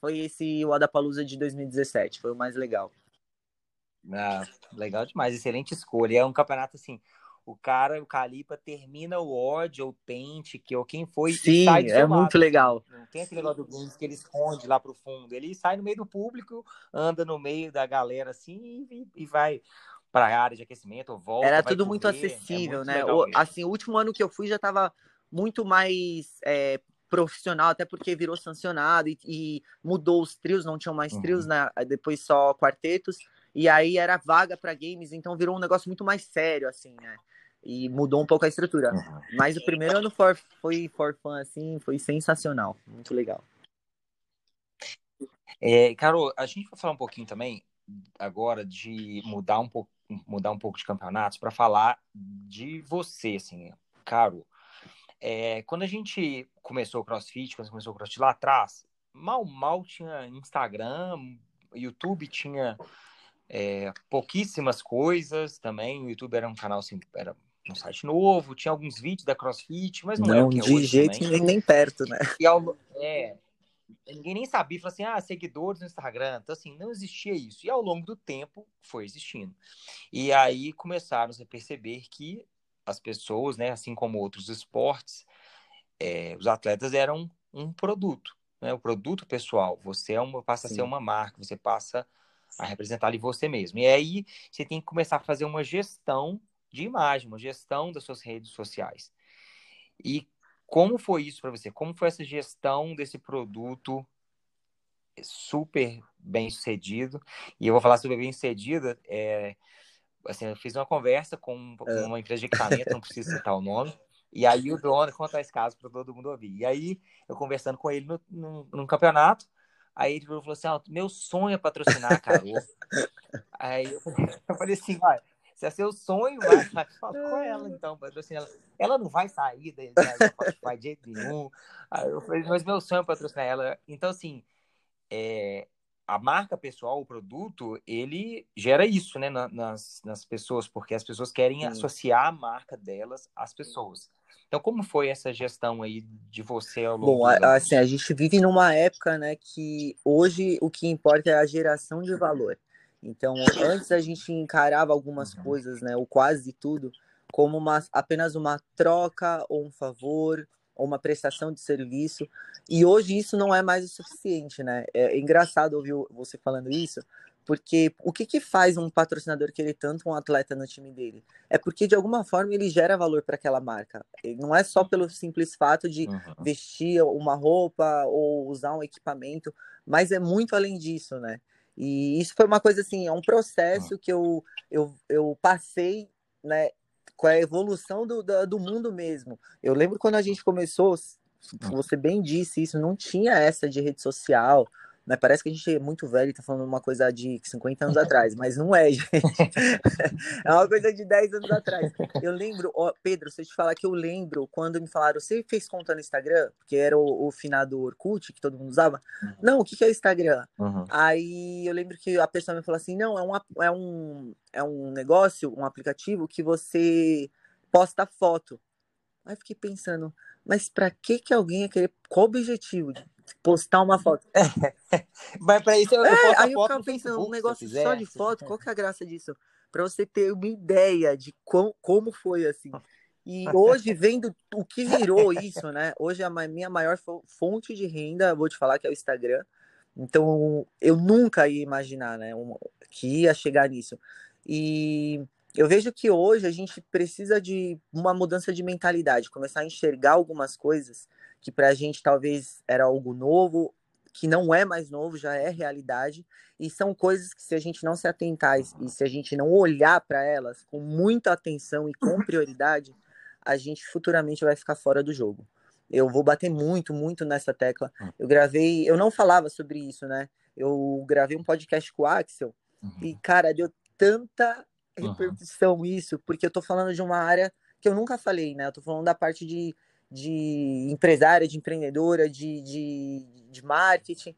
foi esse o Adapalooza de 2017, foi o mais legal. Ah, legal demais, excelente escolha. É um campeonato assim, o cara, o Calipa termina o ódio, o Pente, que ou quem foi Sim, e sai é muito legal. Não tem aquele negócio do Games que ele esconde lá pro fundo. Ele sai no meio do público, anda no meio da galera assim e, e vai para a área de aquecimento, volta. Era tudo muito acessível, é muito né? O, assim, o último ano que eu fui já tava muito mais é, profissional, até porque virou sancionado e, e, mudou os trios, não tinham mais uhum. trios, né? Depois só quartetos. E aí era vaga para games, então virou um negócio muito mais sério, assim, né? E mudou um pouco a estrutura. Uhum. Mas o primeiro ano for, foi for fun, assim, foi sensacional. Muito legal. É, Carol, a gente vai falar um pouquinho também agora de mudar um pouco, mudar um pouco de campeonatos para falar de você, assim, Caro. É, quando a gente começou o CrossFit, quando começou o CrossFit lá atrás, mal mal tinha Instagram, YouTube tinha é, pouquíssimas coisas também. O YouTube era um canal assim, era um site novo, tinha alguns vídeos da CrossFit, mas não, não é o que é de jeito nem, nem perto, né? E ao, é, ninguém nem sabia, falou assim, ah, seguidores no Instagram. Então, assim, não existia isso. E ao longo do tempo foi existindo. E aí começaram a perceber que as pessoas, né, assim como outros esportes, é, os atletas eram um produto, né, o produto pessoal. Você é uma, passa Sim. a ser uma marca, você passa a representar ali você mesmo. E aí você tem que começar a fazer uma gestão de imagem, uma gestão das suas redes sociais. E como foi isso para você? Como foi essa gestão desse produto super bem sucedido? E eu vou falar sobre bem sucedida. É, assim, eu fiz uma conversa com é. uma empresa de equipamento, não preciso citar o nome. E aí o dono conta esse caso para todo mundo ouvir. E aí eu conversando com ele no, no, no campeonato, aí ele falou assim: ah, meu sonho é patrocinar a Carol. <laughs> aí eu, <laughs> eu falei assim, vai. Se é seu sonho, vai, vai com ela, então, patrocinar ela. Ela não vai sair da, da de jeito nenhum. Aí eu falei, mas meu sonho é patrocinar ela. Então, assim, é, a marca pessoal, o produto, ele gera isso, né, nas, nas pessoas, porque as pessoas querem Sim. associar a marca delas às pessoas. Então, como foi essa gestão aí de você ao longo Bom, assim, a gente vive numa época, né, que hoje o que importa é a geração de valor. Então, antes a gente encarava algumas coisas, né, ou quase tudo, como uma, apenas uma troca ou um favor ou uma prestação de serviço. E hoje isso não é mais o suficiente, né? É engraçado ouvir você falando isso, porque o que, que faz um patrocinador querer tanto um atleta no time dele? É porque de alguma forma ele gera valor para aquela marca. Não é só pelo simples fato de uhum. vestir uma roupa ou usar um equipamento, mas é muito além disso, né? E isso foi uma coisa assim, é um processo que eu, eu, eu passei, né, com a evolução do, do mundo mesmo. Eu lembro quando a gente começou, você bem disse isso, não tinha essa de rede social, né? Parece que a gente é muito velho e tá falando uma coisa de 50 anos <laughs> atrás, mas não é, <laughs> gente. é uma coisa de 10 anos atrás. Eu lembro, ó, Pedro, se eu te falar que eu lembro quando me falaram, você fez conta no Instagram? Porque era o, o finado Orkut, que todo mundo usava. Uhum. Não, o que, que é Instagram? Uhum. Aí eu lembro que a pessoa me falou assim: não, é um, é um, é um negócio, um aplicativo que você posta foto. Aí fiquei pensando, mas para que que alguém ia querer? Qual o objetivo postar uma foto. <laughs> É. Mas para isso eu, é, eu aí eu ficava pensando, um negócio só de foto, qual que é a graça disso? Para você ter uma ideia de com, como foi assim. E hoje, <laughs> vendo o que virou isso, né? Hoje a minha maior fonte de renda, vou te falar que é o Instagram. Então, eu nunca ia imaginar, né, que ia chegar nisso. E eu vejo que hoje a gente precisa de uma mudança de mentalidade, começar a enxergar algumas coisas que para a gente talvez era algo novo, que não é mais novo, já é realidade, e são coisas que se a gente não se atentar e se a gente não olhar para elas com muita atenção e com prioridade, a gente futuramente vai ficar fora do jogo. Eu vou bater muito, muito nessa tecla. Hum. Eu gravei, eu não falava sobre isso, né? Eu gravei um podcast com o Axel uhum. e, cara, deu tanta repercussão uhum. isso, porque eu tô falando de uma área que eu nunca falei, né? Eu tô falando da parte de de empresária, de empreendedora, de, de, de marketing.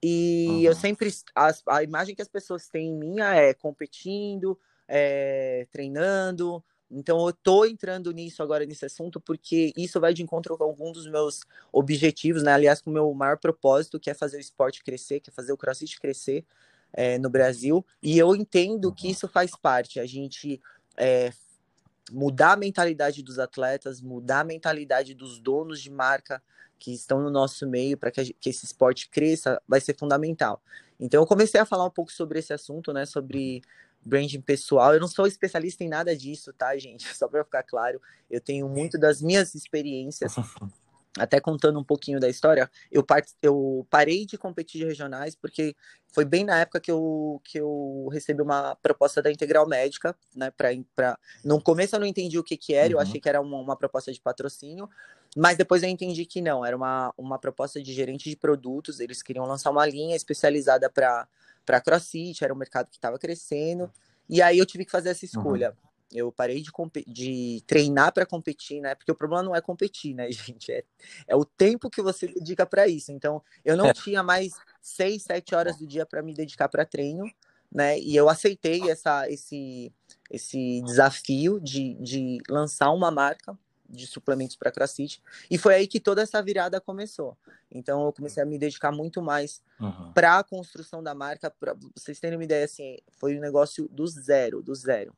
E uhum. eu sempre. A, a imagem que as pessoas têm em mim é competindo, é, treinando. Então eu tô entrando nisso agora, nesse assunto, porque isso vai de encontro com algum dos meus objetivos, né? Aliás, com o meu maior propósito, que é fazer o esporte crescer, que é fazer o crossfit crescer é, no Brasil. E eu entendo que isso faz parte. A gente é, mudar a mentalidade dos atletas, mudar a mentalidade dos donos de marca que estão no nosso meio para que, que, esse esporte cresça, vai ser fundamental. Então eu comecei a falar um pouco sobre esse assunto, né, sobre branding pessoal. Eu não sou especialista em nada disso, tá, gente? <laughs> Só para ficar claro, eu tenho muito das minhas experiências <laughs> até contando um pouquinho da história, eu, eu parei de competir de regionais porque foi bem na época que eu, que eu recebi uma proposta da Integral Médica, né? Pra, pra... No começo eu não entendi o que, que era, uhum. eu achei que era uma, uma proposta de patrocínio, mas depois eu entendi que não, era uma, uma proposta de gerente de produtos, eles queriam lançar uma linha especializada para CrossFit, era um mercado que estava crescendo, e aí eu tive que fazer essa uhum. escolha. Uhum eu parei de, de treinar para competir, né? Porque o problema não é competir, né, <laughs> gente? É, é o tempo que você dedica para isso. Então, eu não é. tinha mais seis, sete horas do dia para me dedicar para treino, né? E eu aceitei essa, esse, esse desafio de, de lançar uma marca de suplementos para CrossFit. E foi aí que toda essa virada começou. Então eu comecei a me dedicar muito mais uhum. para a construção da marca. Para vocês terem uma ideia, assim, foi um negócio do zero, do zero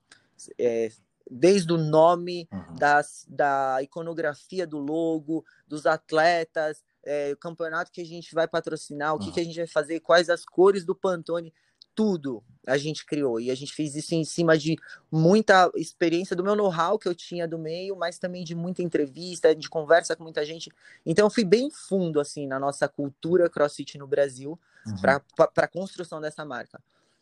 é, desde o nome, uhum. das, da iconografia do logo, dos atletas, é, o campeonato que a gente vai patrocinar, o que, uhum. que a gente vai fazer, quais as cores do Pantone, tudo a gente criou. E a gente fez isso em cima de muita experiência do meu know-how que eu tinha do meio, mas também de muita entrevista, de conversa com muita gente. Então eu fui bem fundo assim na nossa cultura CrossFit no Brasil uhum. para a construção dessa marca.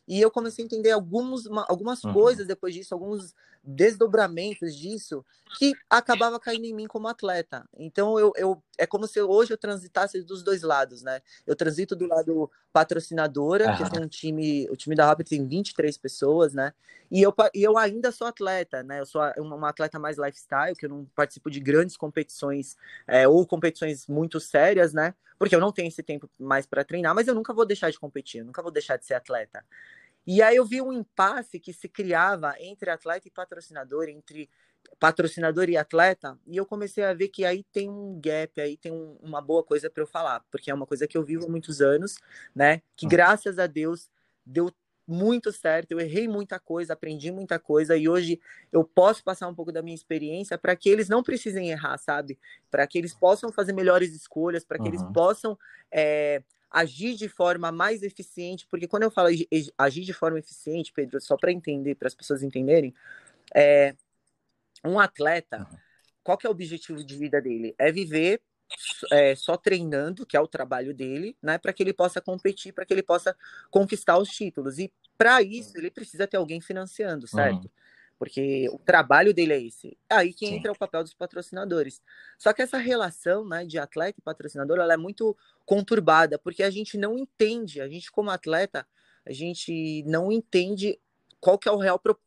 E eu comecei a entender alguns, algumas uhum. coisas depois disso, alguns desdobramentos disso, que acabava caindo em mim como atleta. Então, eu, eu é como se hoje eu transitasse dos dois lados, né? Eu transito do lado patrocinadora, uhum. que tem um time, o time da Rapid tem 23 pessoas, né? E eu, e eu ainda sou atleta, né? Eu sou uma atleta mais lifestyle, que eu não participo de grandes competições é, ou competições muito sérias, né? Porque eu não tenho esse tempo mais para treinar, mas eu nunca vou deixar de competir, eu nunca vou deixar de ser atleta. E aí eu vi um impasse que se criava entre atleta e patrocinador, entre patrocinador e atleta, e eu comecei a ver que aí tem um gap, aí tem um, uma boa coisa para eu falar, porque é uma coisa que eu vivo há muitos anos, né? Que uhum. graças a Deus deu muito certo, eu errei muita coisa, aprendi muita coisa e hoje eu posso passar um pouco da minha experiência para que eles não precisem errar, sabe? Para que eles possam fazer melhores escolhas, para que uhum. eles possam é, agir de forma mais eficiente, porque quando eu falo agir de forma eficiente, Pedro, só para entender, para as pessoas entenderem, é, um atleta, qual que é o objetivo de vida dele? É viver é, só treinando, que é o trabalho dele, né, para que ele possa competir, para que ele possa conquistar os títulos. E para isso ele precisa ter alguém financiando, certo? Uhum porque o trabalho dele é esse. Aí que Sim. entra o papel dos patrocinadores. Só que essa relação né, de atleta e patrocinador ela é muito conturbada, porque a gente não entende, a gente como atleta, a gente não entende qual que é o real pro,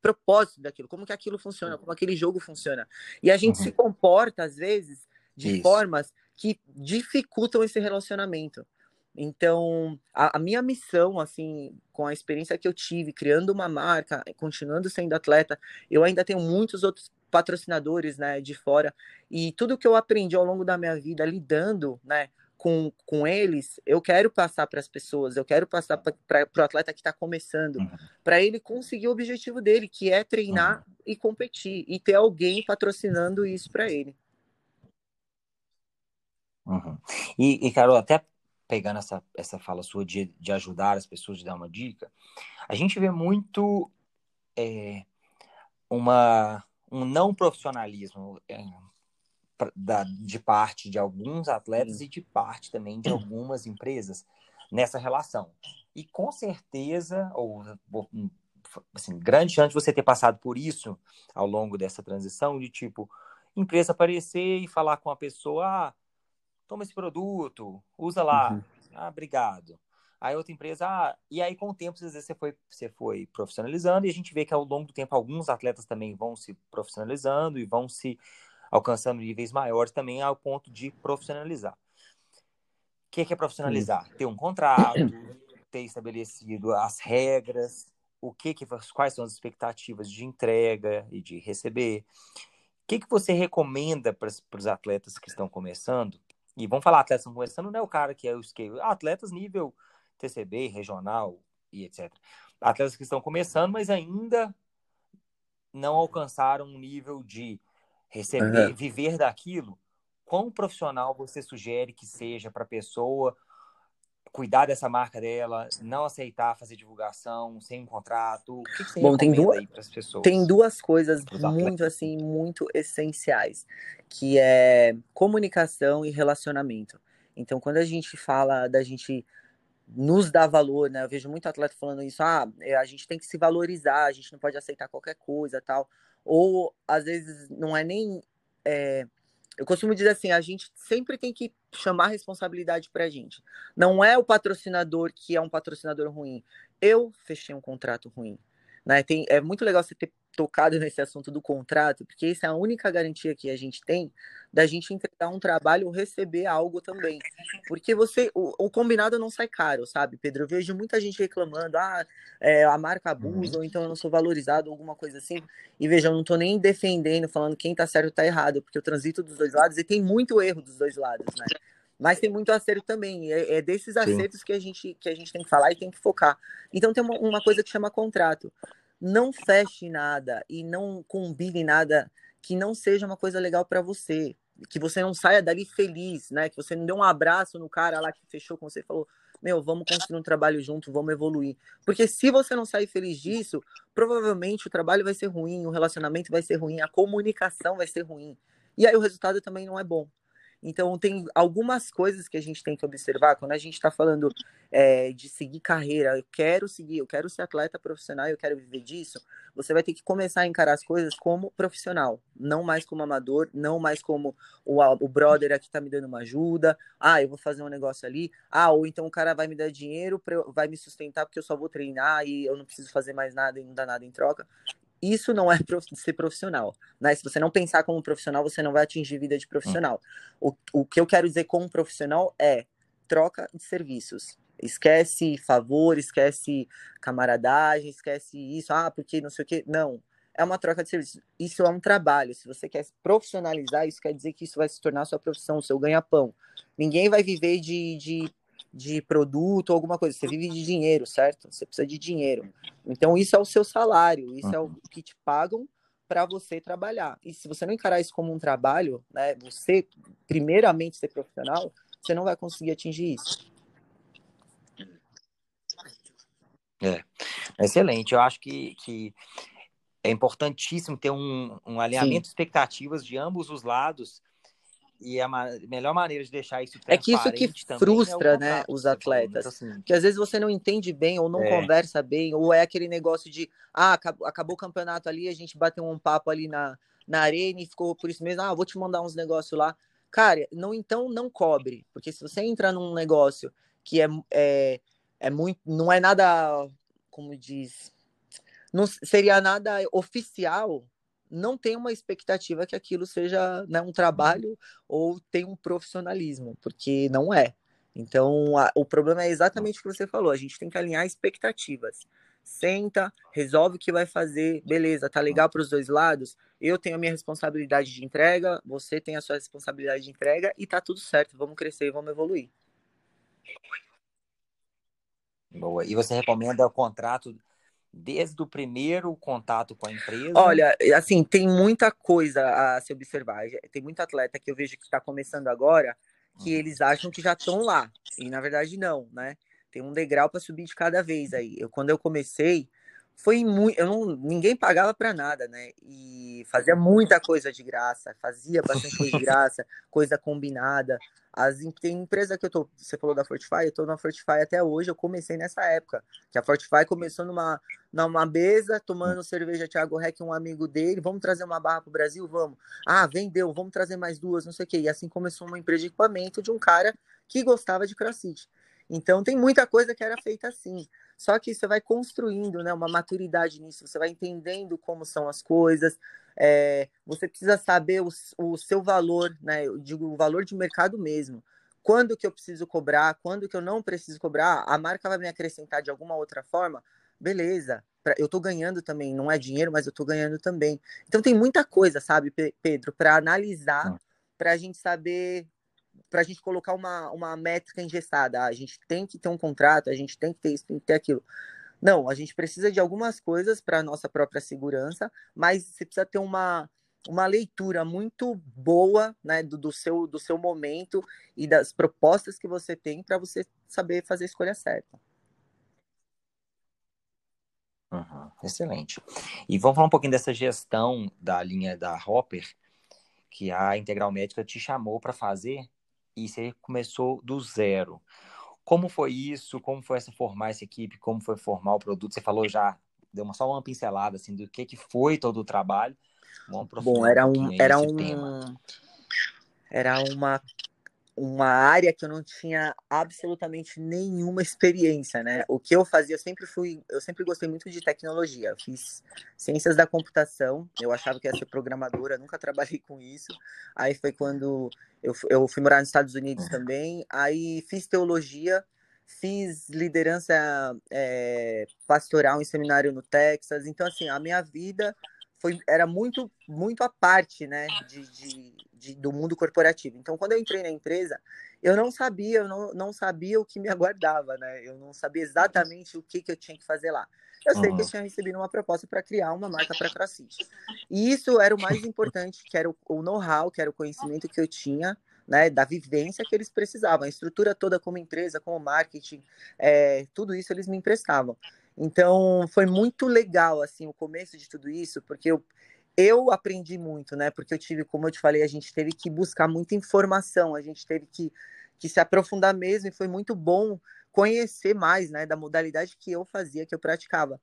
propósito daquilo, como que aquilo funciona, como aquele jogo funciona. E a gente uhum. se comporta, às vezes, de Isso. formas que dificultam esse relacionamento. Então, a, a, minha missão, assim, com a experiência que eu tive, criando uma marca, continuando sendo atleta, eu ainda tenho muitos outros patrocinadores, né, de fora, e tudo que eu aprendi ao longo da minha vida lidando, né, com, com eles, eu quero passar para as pessoas, eu quero passar para o atleta que está começando, uhum. para ele conseguir o objetivo dele, que é treinar uhum. e competir, e ter alguém patrocinando isso para ele. Uhum. E, e, Carol, até pegando essa, essa fala sua de, de ajudar as pessoas, de dar uma dica, a gente vê muito é, uma, um não profissionalismo é, da, de parte de alguns atletas e de parte também de algumas empresas nessa relação. E com certeza, ou assim, grande chance de você ter passado por isso ao longo dessa transição, de tipo, empresa aparecer e falar com a pessoa, ah, toma esse produto, usa lá. Uhum. Ah, obrigado. Aí outra empresa, ah, e aí com o tempo, às vezes você foi, você foi profissionalizando, e a gente vê que ao longo do tempo alguns atletas também vão se profissionalizando e vão se alcançando níveis maiores também ao ponto de profissionalizar. O que é, profissionalizar? Ter um contrato, ter estabelecido as regras, o que, que quais são as expectativas de entrega e de receber. O que, que você recomenda para os atletas que estão começando e vamos falar atletas estão começando, não é o cara que é o scale. Atletas nível TCB, regional e etc. Atletas que estão começando, mas ainda não alcançaram um nível de receber, uhum. viver daquilo. Quão profissional você sugere que seja para a pessoa cuidar dessa marca dela, não aceitar fazer divulgação sem um contrato? O que, que você Bom, tem duas, aí para as pessoas? Tem duas coisas muito assim, muito essenciais, que é comunicação e relacionamento. Então, quando a gente fala da gente nos dar valor, né? Eu vejo muito atleta falando isso, ah, é, a gente tem que se valorizar, a gente não pode aceitar qualquer coisa, tal. Ou às vezes não é nem é, eu costumo dizer assim, a gente sempre tem que chamar responsabilidade para a gente. Não é o patrocinador que é um patrocinador ruim. Eu fechei um contrato ruim. Né? Tem, é muito legal você ter tocado nesse assunto do contrato, porque essa é a única garantia que a gente tem da gente entregar um trabalho ou receber algo também. Porque você, o, o combinado não sai caro, sabe, Pedro? Eu vejo muita gente reclamando, ah, é, a marca abusa, uhum. ou então eu não sou valorizado, alguma coisa assim. E veja, eu não tô nem defendendo, falando quem tá certo tá errado, porque eu transito dos dois lados e tem muito erro dos dois lados, né? Mas tem muito acerto também. É, é desses acertos que a, gente, que a gente tem que falar e tem que focar. Então tem uma, uma coisa que chama contrato não feche nada e não combine nada que não seja uma coisa legal para você, que você não saia dali feliz, né? Que você não dê um abraço no cara lá que fechou com você e falou: "Meu, vamos construir um trabalho junto, vamos evoluir". Porque se você não sair feliz disso, provavelmente o trabalho vai ser ruim, o relacionamento vai ser ruim, a comunicação vai ser ruim. E aí o resultado também não é bom. Então, tem algumas coisas que a gente tem que observar quando a gente está falando é, de seguir carreira. Eu quero seguir, eu quero ser atleta profissional, eu quero viver disso. Você vai ter que começar a encarar as coisas como profissional, não mais como amador, não mais como o, o brother aqui está me dando uma ajuda. Ah, eu vou fazer um negócio ali. Ah, ou então o cara vai me dar dinheiro, pra, vai me sustentar porque eu só vou treinar e eu não preciso fazer mais nada e não dá nada em troca isso não é <laughs> ser profissional. Né? Se você não pensar como profissional, você não vai atingir vida de profissional. O, o que eu quero dizer como profissional é troca de serviços. Esquece favor, esquece camaradagem, esquece isso, ah, porque não sei o quê. Não. É uma troca de serviços. Isso é um trabalho. Se você quer profissionalizar, isso quer dizer que isso vai se tornar sua profissão, seu ganha-pão. Ninguém vai viver de, de de produto ou alguma coisa, você vive de dinheiro, certo? Você precisa de dinheiro. Então, isso é o seu salário, isso é o que te pagam para você trabalhar. E se você não encarar isso como um trabalho, né, você, primeiramente, ser profissional, você não vai conseguir atingir isso. É, excelente. Eu acho que, que é importantíssimo ter um, um alinhamento Sim. de expectativas de ambos os lados e a ma melhor maneira de deixar isso É que isso que é frustra, é né, os atletas. assim. Que às vezes você não entende bem, ou não é. conversa bem, ou é aquele negócio de, ah, acabou, acabou, o campeonato ali, a gente bateu um papo ali na, na arena e ficou por isso mesmo, ah, vou te mandar uns negócios lá. Cara, não, então não cobre, porque se você entra num negócio que é, é, é muito, não é nada, como diz, não seria nada oficial, não tem uma expectativa que aquilo seja né, um trabalho ou tem um profissionalismo, porque não é. Então, a, o problema é exatamente o que você falou, a gente tem que alinhar expectativas. Senta, resolve o que vai fazer, beleza, tá legal para os dois lados. Eu tenho a minha responsabilidade de entrega, você tem a sua responsabilidade de entrega e tá tudo certo. Vamos crescer e vamos evoluir. Boa. E você recomenda o contrato desde o primeiro contato com a empresa? Olha, assim, tem muita coisa a se observar. Tem muito atleta que eu vejo que está começando agora que uhum. eles acham que já estão lá. E na verdade não, né? Tem um degrau para subir de cada vez aí. Eu, quando eu comecei, foi muito. Eu não, ninguém pagava para nada, né? E fazia muita coisa de graça, fazia bastante coisa de <laughs> graça, coisa combinada. As, tem empresa que eu tô, você falou da Fortify, eu tô na Fortify até hoje, eu comecei nessa época, que a Fortify começou numa, numa mesa, tomando cerveja Thiago Rec, um amigo dele, vamos trazer uma barra pro Brasil, vamos. Ah, vendeu, vamos trazer mais duas, não sei o quê. E assim começou uma empresa de equipamento de um cara que gostava de crossfit. Então tem muita coisa que era feita assim. Só que você vai construindo né, uma maturidade nisso, você vai entendendo como são as coisas, é, você precisa saber o, o, seu valor, né? Eu digo o valor de mercado mesmo. Quando que eu preciso cobrar, quando que eu não preciso cobrar, a marca vai me acrescentar de alguma outra forma, beleza. Eu estou ganhando também, não é dinheiro, mas eu estou ganhando também. Então tem muita coisa, sabe, Pedro, para analisar, para a gente saber, para a gente colocar uma, uma métrica engessada. Ah, a gente tem que ter um contrato, a gente tem que ter isso, tem que ter aquilo. Não, a gente precisa de algumas coisas para a nossa própria segurança, mas você precisa ter uma, uma leitura muito boa né, do, do, seu, do seu momento e das propostas que você tem para você saber fazer a escolha certa. Uhum, excelente. E vamos falar um pouquinho dessa gestão da linha da Hopper, que a Integral Médica te chamou para fazer e você começou do zero. Como foi isso? Como foi essa formar essa equipe? Como foi formar o produto? Você falou já, deu uma, só uma pincelada assim do que, que foi todo o trabalho. Bom, era um, era um, tema. era uma uma área que eu não tinha absolutamente nenhuma experiência, né? O que eu fazia, eu sempre fui, eu sempre gostei muito de tecnologia. Eu fiz ciências da computação, eu achava que ia ser programadora, nunca <laughs> trabalhei com isso. Aí foi quando eu, eu fui morar nos Estados Unidos também, aí fiz teologia, fiz liderança é, pastoral em seminário no Texas. Então, assim, a minha vida foi, era muito, muito a parte, né, de, de, de, do mundo corporativo. Então, quando eu entrei na empresa, eu não sabia, eu não, não sabia o que me aguardava, né? Eu não sabia exatamente o que, que eu tinha que fazer lá. eu sei uhum. que eu tinha recebido uma proposta para criar uma marca para CrossFit. E isso era o mais <laughs> importante, que era o, o know-how, que era o conhecimento que eu tinha, né, da vivência que eles precisavam. A estrutura toda como empresa, como marketing, é, tudo isso eles me emprestavam. Então, foi muito legal, assim, o começo de tudo isso, porque eu, eu aprendi muito, né? Porque eu tive, como eu te falei, a gente teve que buscar muita informação, a gente teve que, que se aprofundar mesmo, e foi muito bom conhecer mais, né, da modalidade que eu fazia, que eu praticava.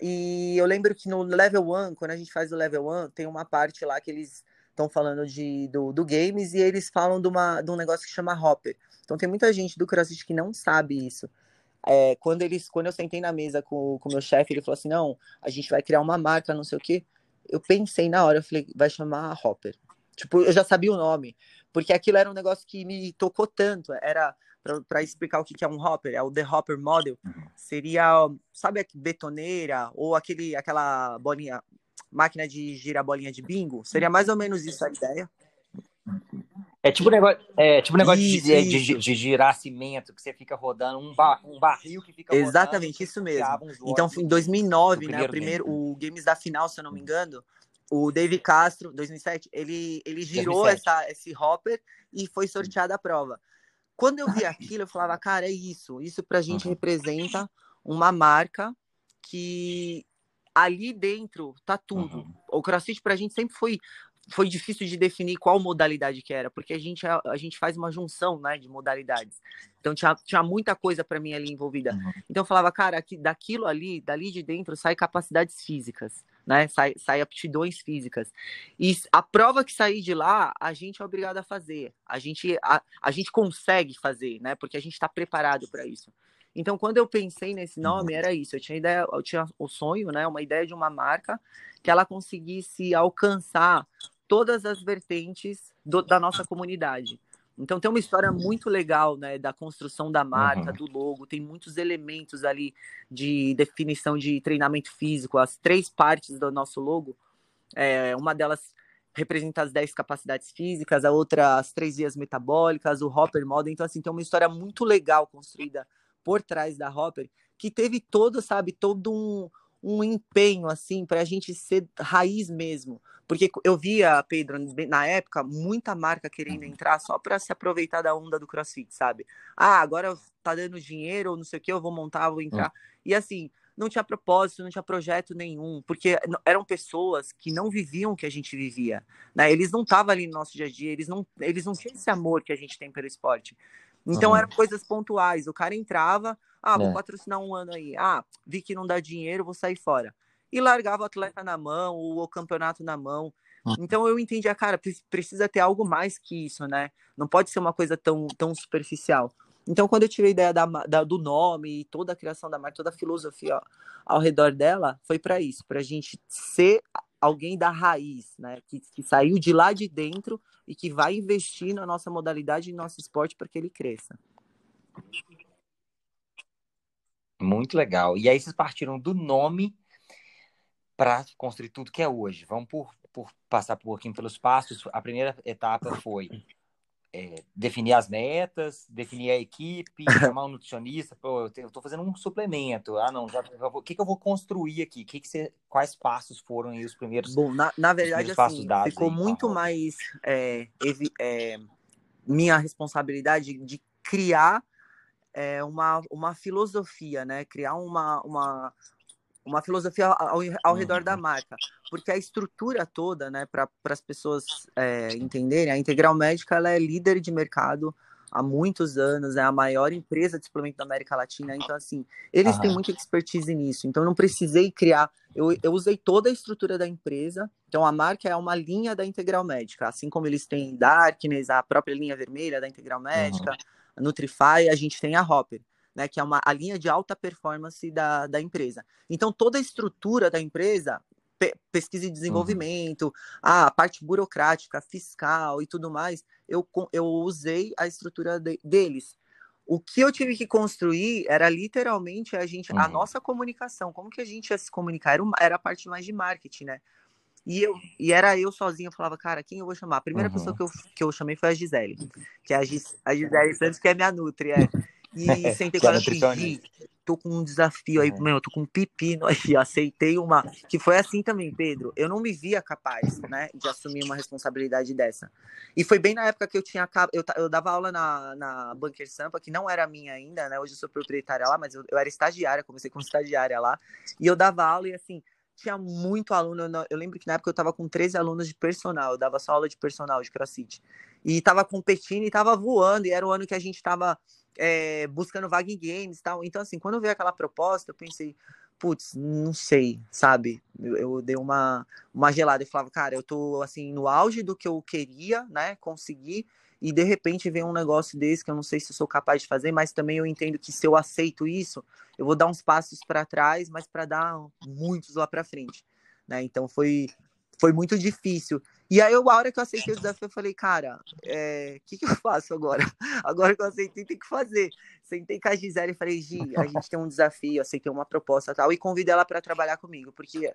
E eu lembro que no level 1, quando a gente faz o level 1, tem uma parte lá que eles estão falando de, do, do games e eles falam de, uma, de um negócio que chama Hopper. Então tem muita gente do CrossFit que não sabe isso. É, quando eles, quando eu sentei na mesa com o meu chefe, ele falou assim, não, a gente vai criar uma marca, não sei o quê. Eu pensei na hora, eu falei, vai chamar Hopper. Tipo, eu já sabia o nome, porque aquilo era um negócio que me tocou tanto. Era para explicar o que é um hopper, é o The Hopper Model. Seria, sabe a betoneira ou aquele, aquela bolinha, máquina de girar bolinha de bingo? Seria mais ou menos isso a ideia. É tipo um negócio, é, tipo negócio isso, de, isso. De, de, girar cimento, que você fica rodando, um, bar, um barril que fica Exatamente, isso mesmo. Então, em 2009, né, o primeiro, o Games da final, se eu não me engano, o David Castro, 2007, ele, ele girou essa, esse hopper e foi sorteado a prova. Quando eu vi <laughs> aquilo, eu falava, cara, é isso. Isso pra gente uhum. representa uma marca que ali dentro tá tudo. Uhum. O CrossFit pra gente sempre foi foi difícil de definir qual modalidade que era, porque a gente, a, a gente faz uma junção né, de modalidades. Então tinha, tinha muita coisa para mim ali envolvida. Uhum. Então eu falava, cara, aqui, daquilo ali, dali de dentro, sai capacidades físicas, né? Sai, sai aptidões físicas. E a prova que sair de lá, a gente é obrigado a fazer. A gente, a, a gente consegue fazer, né? Porque a gente está preparado para isso. Então, quando eu pensei nesse nome, era isso. Eu tinha ideia, eu tinha o sonho, né? Uma ideia de uma marca que ela conseguisse alcançar todas as vertentes do, da nossa comunidade. Então tem uma história muito legal, né, da construção da marca, uhum. do logo, tem muitos elementos ali de definição de treinamento físico, as três partes do nosso logo, é, uma delas representa as 10 capacidades físicas, a outra as três vias metabólicas, o Hopper Model, então assim, tem uma história muito legal construída por trás da Hopper, que teve todo, sabe, todo um, um empenho assim para a gente ser raiz mesmo. Porque eu via, Pedro, na época, muita marca querendo entrar só para se aproveitar da onda do CrossFit, sabe? Ah, agora tá dando dinheiro ou não sei o que, eu vou montar, vou entrar. Hum. E assim, não tinha propósito, não tinha projeto nenhum, porque eram pessoas que não viviam o que a gente vivia, né? Eles não estavam ali no nosso dia a dia, eles não, eles não tinham esse amor que a gente tem pelo esporte. Então uhum. eram coisas pontuais. O cara entrava, ah, vou é. patrocinar um ano aí. Ah, vi que não dá dinheiro, vou sair fora. E largava o atleta na mão, o campeonato na mão. Hum. Então eu entendi, a cara, precisa ter algo mais que isso, né? Não pode ser uma coisa tão, tão superficial. Então, quando eu tive a ideia da, da, do nome e toda a criação da marca, toda a filosofia ó, ao redor dela, foi para isso, para a gente ser alguém da raiz, né? Que, que saiu de lá de dentro e que vai investir na nossa modalidade e no nosso esporte para que ele cresça. Muito legal. E aí vocês partiram do nome para construir tudo que é hoje. Vamos por, por passar um pouquinho pelos passos. A primeira etapa foi é, definir as metas, definir a equipe, <laughs> chamar um nutricionista. Pô, eu estou fazendo um suplemento. Ah, não, já, o que, que eu vou construir aqui? Que que você, quais passos foram aí os primeiros? Bom, na, na verdade, assim, ficou aí, muito mais é, é, minha responsabilidade de criar é, uma, uma filosofia, né? Criar uma, uma, uma filosofia ao, ao redor da uhum. marca. Porque a estrutura toda, né, para as pessoas é, entenderem, a Integral Médica ela é líder de mercado há muitos anos, é a maior empresa de suplemento da América Latina. Então, assim, eles têm muita expertise nisso. Então, não precisei criar. Eu, eu usei toda a estrutura da empresa. Então, a marca é uma linha da Integral Médica. Assim como eles têm Darkness, a própria linha vermelha da Integral Médica. Uhum a Nutrify, a gente tem a Hopper, né, que é uma, a linha de alta performance da, da empresa. Então, toda a estrutura da empresa, pe pesquisa e uhum. desenvolvimento, uhum. a parte burocrática, fiscal e tudo mais, eu, eu usei a estrutura de, deles. O que eu tive que construir era literalmente a gente, uhum. a nossa comunicação, como que a gente ia se comunicar, era, uma, era a parte mais de marketing, né? E, eu, e era eu sozinho, eu falava, cara, quem eu vou chamar? A primeira uhum. pessoa que eu, que eu chamei foi a Gisele, que é a, Gis, a Gisele Santos, que é minha Nutri, é. E <laughs> sentei com ela e tô com um desafio aí, uhum. meu, eu tô com um pepino aí, <laughs> aceitei uma. Que foi assim também, Pedro. Eu não me via capaz, né, de assumir uma responsabilidade dessa. E foi bem na época que eu tinha. Eu, eu dava aula na, na Bunker Sampa, que não era minha ainda, né? Hoje eu sou proprietária lá, mas eu, eu era estagiária, comecei como estagiária lá. E eu dava aula e assim, tinha muito aluno. Eu lembro que na época eu tava com 13 alunos de personal, eu dava só aula de personal de crossfit. E tava competindo e tava voando, e era o ano que a gente tava é, buscando vaga em games e tal. Então, assim, quando eu vi aquela proposta, eu pensei, putz, não sei, sabe? Eu, eu, dei uma, uma gelada e falava, cara, eu tô, assim, no auge do que eu queria, né, conseguir, e de repente vem um negócio desse que eu não sei se eu sou capaz de fazer, mas também eu entendo que se eu aceito isso, eu vou dar uns passos para trás, mas para dar muitos lá para frente, né? Então foi foi muito difícil. E aí, a hora que eu aceitei o desafio, eu falei, cara, o é, que, que eu faço agora? <laughs> Agora que eu aceitei, tem que fazer. Sentei com a Gisele e falei, Gi, a gente tem um desafio, aceitei uma proposta tal, e convidei ela para trabalhar comigo, porque.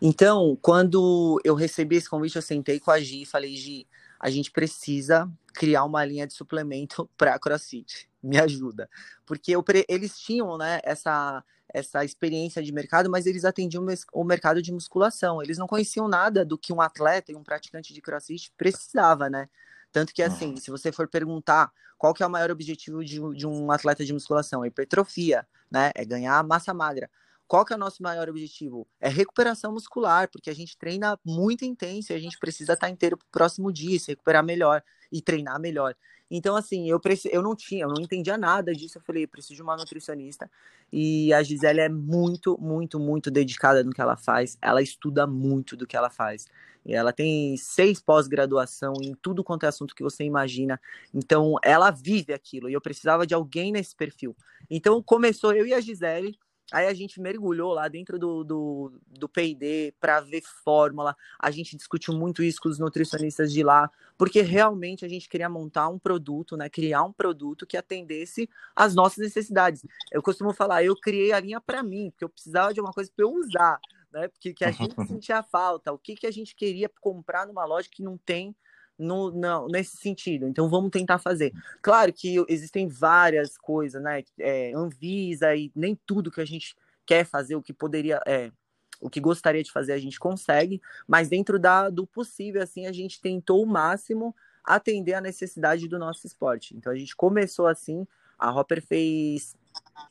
Então, quando eu recebi esse convite, eu sentei com a Gi e falei, Gi, a gente precisa criar uma linha de suplemento para CrossFit. Me ajuda. Porque eu, eles tinham né, essa, essa experiência de mercado, mas eles atendiam o mercado de musculação. Eles não conheciam nada do que um atleta e um praticante de CrossFit precisava, né? Tanto que, assim, se você for perguntar qual que é o maior objetivo de, de um atleta de musculação, é hipertrofia, né? É ganhar massa magra. Qual que é o nosso maior objetivo? É recuperação muscular, porque a gente treina muito intenso e a gente precisa estar inteiro para o próximo dia, se recuperar melhor e treinar melhor. Então, assim, eu, preci... eu não tinha, eu não entendia nada disso. Eu falei, preciso de uma nutricionista. E a Gisele é muito, muito, muito dedicada no que ela faz. Ela estuda muito do que ela faz. E ela tem seis pós-graduação em tudo quanto é assunto que você imagina. Então, ela vive aquilo. E eu precisava de alguém nesse perfil. Então, começou eu e a Gisele Aí a gente mergulhou lá dentro do, do, do PD para ver fórmula. A gente discutiu muito isso com os nutricionistas de lá, porque realmente a gente queria montar um produto, né? Criar um produto que atendesse às nossas necessidades. Eu costumo falar, eu criei a linha para mim, porque eu precisava de uma coisa para eu usar, né? Porque que a gente sentia falta, o que, que a gente queria comprar numa loja que não tem no, no, nesse sentido. Então vamos tentar fazer. Claro que existem várias coisas, né? É, Anvisa e nem tudo que a gente quer fazer, o que poderia, é, o que gostaria de fazer, a gente consegue, mas dentro da, do possível, assim, a gente tentou o máximo atender a necessidade do nosso esporte. Então a gente começou assim, a Hopper fez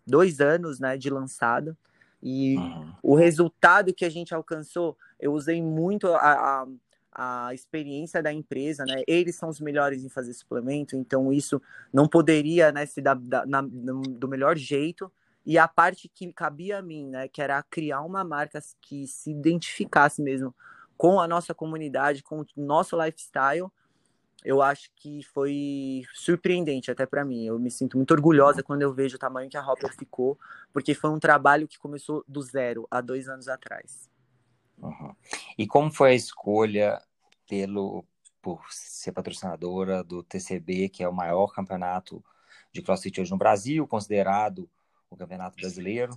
dois anos né, de lançada. E uhum. o resultado que a gente alcançou, eu usei muito a, a a experiência da empresa, né? Eles são os melhores em fazer suplemento, então isso não poderia, né, se dar da, na, do melhor jeito. E a parte que cabia a mim, né, que era criar uma marca que se identificasse mesmo com a nossa comunidade, com o nosso lifestyle, eu acho que foi surpreendente até para mim. Eu me sinto muito orgulhosa quando eu vejo o tamanho que a Hopper ficou, porque foi um trabalho que começou do zero há dois anos atrás. Uhum. E como foi a escolha pelo por ser patrocinadora do TCB, que é o maior campeonato de CrossFit hoje no Brasil, considerado o campeonato brasileiro?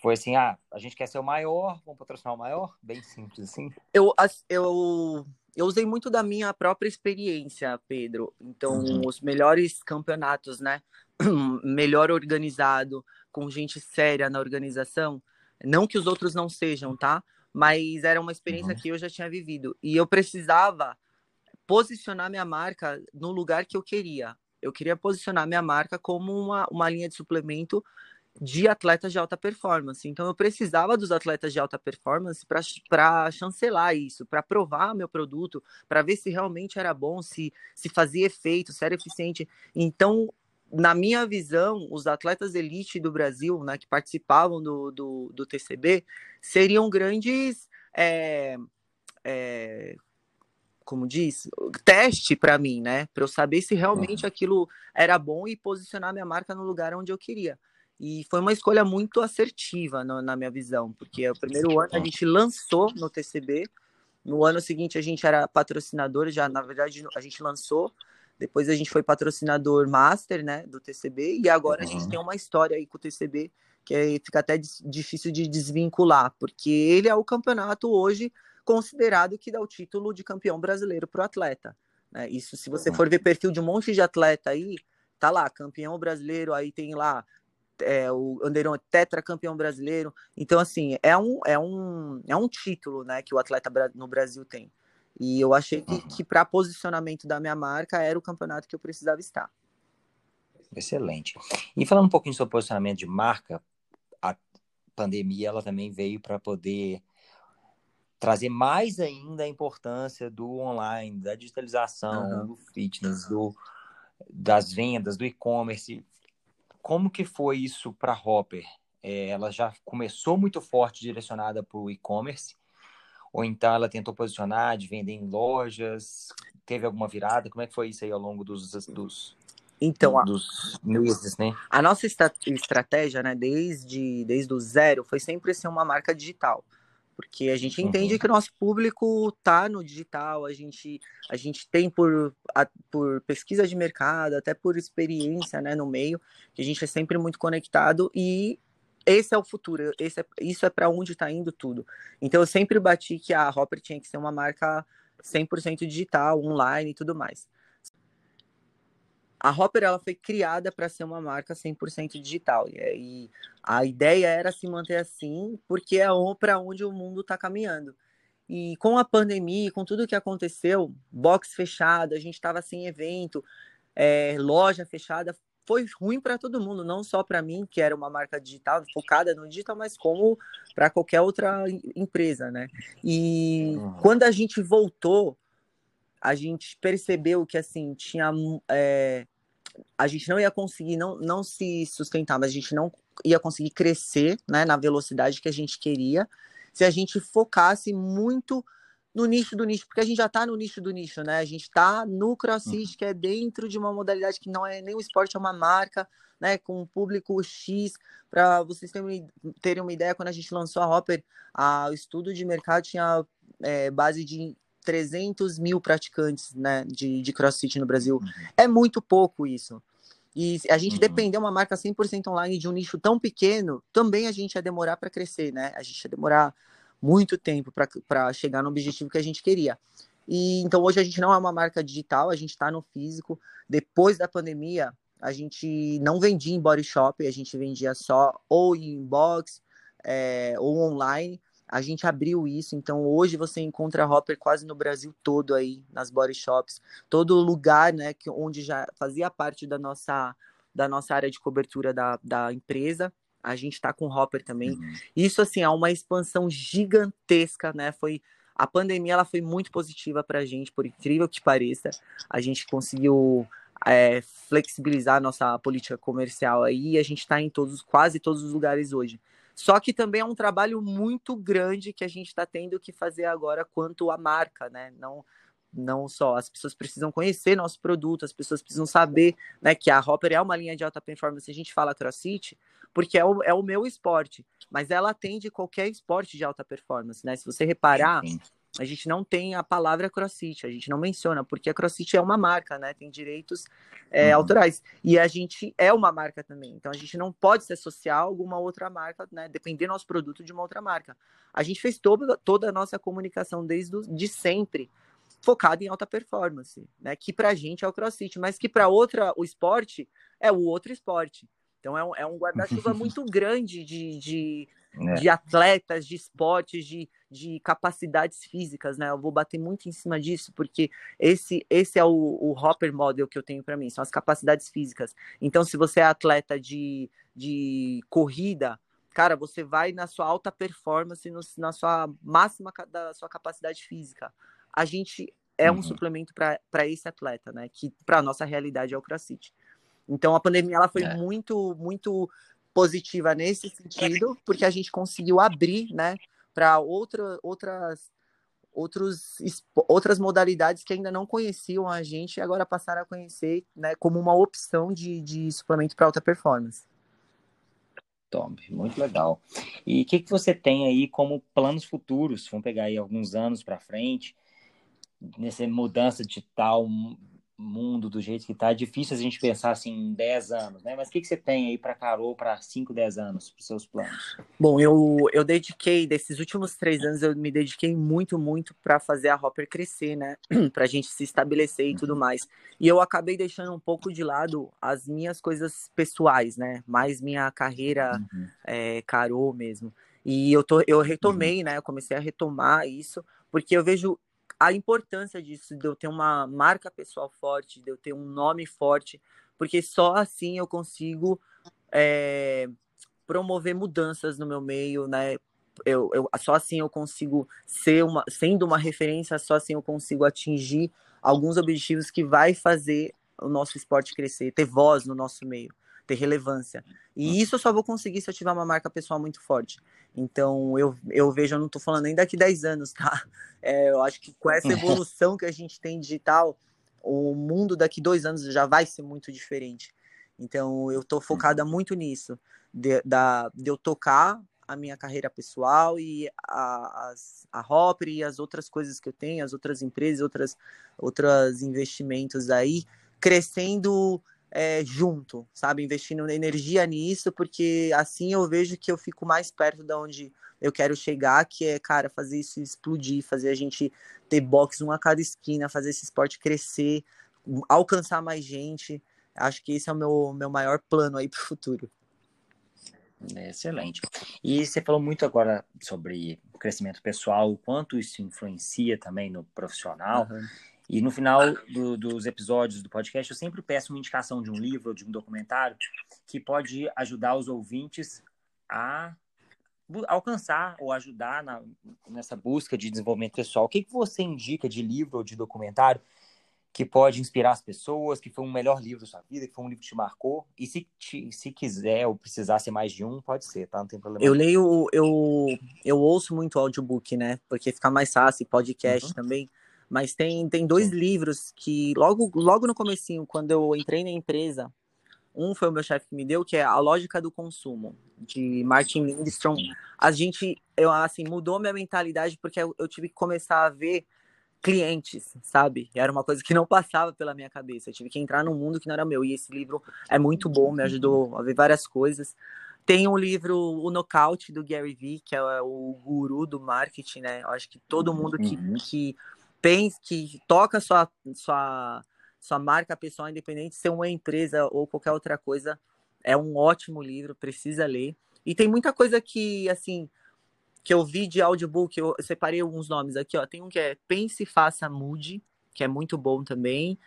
Foi assim, ah, a gente quer ser o maior, vamos patrocinar o maior? Bem simples assim. Eu, eu, eu usei muito da minha própria experiência, Pedro. Então, uhum. os melhores campeonatos, né? <clears throat> Melhor organizado, com gente séria na organização. Não que os outros não sejam, tá? Mas era uma experiência uhum. que eu já tinha vivido e eu precisava posicionar minha marca no lugar que eu queria. Eu queria posicionar minha marca como uma, uma linha de suplemento de atletas de alta performance. Então eu precisava dos atletas de alta performance para chancelar isso, para provar meu produto, para ver se realmente era bom, se, se fazia efeito, se era eficiente. Então na minha visão, os atletas elite do Brasil, né, que participavam do, do, do TCB, seriam grandes, é, é, como diz, teste para mim, né, para eu saber se realmente uhum. aquilo era bom e posicionar minha marca no lugar onde eu queria. E foi uma escolha muito assertiva no, na minha visão, porque o primeiro ano a gente lançou no TCB, no ano seguinte a gente era patrocinador, já na verdade a gente lançou, depois a gente foi patrocinador master, né, do TCB, e agora uhum. a gente uhum. tem uma história aí com o TCB que é, fica até difícil de desvincular, porque ele é o campeonato hoje considerado que dá o título de campeão brasileiro para o atleta. Né? Isso, se você for ver perfil de um monte de atleta aí, tá lá, campeão brasileiro, aí tem lá é, o Anderon é tetracampeão brasileiro. Então, assim, é um, é, um, é um título né, que o atleta no Brasil tem. E eu achei que, uhum. que para posicionamento da minha marca era o campeonato que eu precisava estar. Excelente. E falando um pouquinho sobre posicionamento de marca, a pandemia ela também veio para poder trazer mais ainda a importância do online, da digitalização, uhum. do fitness, do, das vendas, do e-commerce. Como que foi isso para a Hopper? É, ela já começou muito forte direcionada para o e-commerce, ou então ela tentou posicionar de vender em lojas? Teve alguma virada? Como é que foi isso aí ao longo dos, dos, então, a, dos meses, né? A nossa estratégia, né, desde, desde o zero, foi sempre ser uma marca digital porque a gente entende uhum. que o nosso público está no digital, a gente, a gente tem por, a, por pesquisa de mercado, até por experiência né, no meio, que a gente é sempre muito conectado e esse é o futuro, esse é, isso é para onde está indo tudo. Então eu sempre bati que a Hopper tinha que ser uma marca 100% digital, online e tudo mais a Hopper ela foi criada para ser uma marca 100% digital e a ideia era se manter assim porque é para onde o mundo está caminhando. E com a pandemia, com tudo que aconteceu, box fechado, a gente estava sem evento, é, loja fechada, foi ruim para todo mundo, não só para mim, que era uma marca digital, focada no digital, mas como para qualquer outra empresa, né? E uhum. quando a gente voltou, a gente percebeu que assim tinha é, a gente não ia conseguir não, não se sustentar, mas a gente não ia conseguir crescer né, na velocidade que a gente queria se a gente focasse muito no nicho do nicho, porque a gente já está no nicho do nicho, né? A gente está no CrossFit, uhum. que é dentro de uma modalidade que não é nem o esporte, é uma marca, né? Com um público X. Para vocês terem, terem uma ideia, quando a gente lançou a Hopper, a, o estudo de mercado tinha é, base de 300 mil praticantes né, de, de crossfit no Brasil. Uhum. É muito pouco isso. E a gente uhum. depender uma marca 100% online de um nicho tão pequeno, também a gente ia demorar para crescer, né? A gente ia demorar muito tempo para chegar no objetivo que a gente queria. E então hoje a gente não é uma marca digital, a gente está no físico. Depois da pandemia, a gente não vendia em body shop, a gente vendia só ou em box é, ou online a gente abriu isso, então hoje você encontra Hopper quase no Brasil todo aí, nas body shops, todo lugar, né, que, onde já fazia parte da nossa, da nossa área de cobertura da, da empresa, a gente está com Hopper também. Uhum. Isso, assim, é uma expansão gigantesca, né, foi... A pandemia, ela foi muito positiva para a gente, por incrível que pareça, a gente conseguiu é, flexibilizar a nossa política comercial aí, e a gente está em todos, quase todos os lugares hoje. Só que também é um trabalho muito grande que a gente está tendo que fazer agora quanto à marca, né? Não, não só as pessoas precisam conhecer nosso produto, as pessoas precisam saber né, que a Hopper é uma linha de alta performance. A gente fala CrossFit porque é o, é o meu esporte, mas ela atende qualquer esporte de alta performance, né? Se você reparar, Sim a gente não tem a palavra CrossFit, a gente não menciona, porque a CrossFit é uma marca, né? Tem direitos é, uhum. autorais. E a gente é uma marca também. Então a gente não pode se associar a alguma outra marca, né? Depender do nosso produto de uma outra marca. A gente fez toda, toda a nossa comunicação desde do, de sempre focada em alta performance, né? Que pra gente é o CrossFit, mas que para outra, o esporte é o outro esporte. Então é um, é um guarda-chuva <laughs> muito grande de, de, é. de atletas, de esportes, de, de capacidades físicas, né? Eu vou bater muito em cima disso, porque esse, esse é o, o Hopper Model que eu tenho para mim, são as capacidades físicas. Então, se você é atleta de, de corrida, cara, você vai na sua alta performance, no, na sua máxima da sua capacidade física. A gente é um uhum. suplemento para esse atleta, né? Que para nossa realidade é o CrossFit. Então a pandemia ela foi é. muito muito positiva nesse sentido, porque a gente conseguiu abrir, né, para outra, outras outros, outras modalidades que ainda não conheciam a gente e agora passaram a conhecer né, como uma opção de, de suplemento para alta performance. Top, muito legal. E o que, que você tem aí como planos futuros? Vamos pegar aí alguns anos para frente, nessa mudança digital mundo do jeito que está, é difícil a gente pensar assim em 10 anos, né? Mas o que, que você tem aí para Carol para 5, 10 anos, para os seus planos? Bom, eu, eu dediquei, desses últimos três anos, eu me dediquei muito, muito para fazer a Hopper crescer, né? <clears throat> para a gente se estabelecer e tudo uhum. mais. E eu acabei deixando um pouco de lado as minhas coisas pessoais, né? Mais minha carreira uhum. é, Carol mesmo. E eu, tô, eu retomei, uhum. né? Eu comecei a retomar isso, porque eu vejo a importância disso, de eu ter uma marca pessoal forte, de eu ter um nome forte, porque só assim eu consigo é, promover mudanças no meu meio, né? Eu, eu, só assim eu consigo ser uma, sendo uma referência, só assim eu consigo atingir alguns objetivos que vai fazer o nosso esporte crescer, ter voz no nosso meio, ter relevância. E isso eu só vou conseguir se eu tiver uma marca pessoal muito forte. Então, eu, eu vejo, eu não estou falando nem daqui 10 anos, tá? <laughs> É, eu acho que com essa evolução que a gente tem digital, o mundo daqui dois anos já vai ser muito diferente. Então, eu estou focada muito nisso, de, da, de eu tocar a minha carreira pessoal e a, as, a Hopper e as outras coisas que eu tenho, as outras empresas, outras, outros investimentos aí, crescendo é, junto, sabe? Investindo energia nisso, porque assim eu vejo que eu fico mais perto da onde eu quero chegar, que é, cara, fazer isso explodir, fazer a gente ter box um a cada esquina, fazer esse esporte crescer, alcançar mais gente. Acho que esse é o meu, meu maior plano aí para o futuro. É excelente. E você falou muito agora sobre crescimento pessoal, o quanto isso influencia também no profissional. Uhum. E no final do, dos episódios do podcast, eu sempre peço uma indicação de um livro ou de um documentário que pode ajudar os ouvintes a alcançar ou ajudar na, nessa busca de desenvolvimento pessoal. O que, que você indica de livro ou de documentário que pode inspirar as pessoas, que foi um melhor livro da sua vida, que foi um livro que te marcou? E se, te, se quiser ou precisar ser mais de um, pode ser, tá? Não tem problema. Eu leio, eu, eu ouço muito audiobook, né? Porque fica mais fácil, podcast uhum. também. Mas tem, tem dois livros que logo, logo no comecinho, quando eu entrei na empresa, um foi o meu chefe que me deu, que é A Lógica do Consumo, de Martin Lindstrom. A gente, eu, assim, mudou minha mentalidade porque eu, eu tive que começar a ver clientes, sabe? Era uma coisa que não passava pela minha cabeça. Eu tive que entrar num mundo que não era meu. E esse livro é muito bom, me ajudou a ver várias coisas. Tem um livro, O Nocaute, do Gary Vee, que é o guru do marketing, né? Eu acho que todo mundo que, uhum. que pensa, que toca sua, sua, sua marca pessoal independente, ser uma empresa ou qualquer outra coisa, é um ótimo livro, precisa ler. E tem muita coisa que, assim, que eu vi de audiobook, eu separei alguns nomes aqui, ó. Tem um que é Pense, Faça, Mude, que é muito bom também.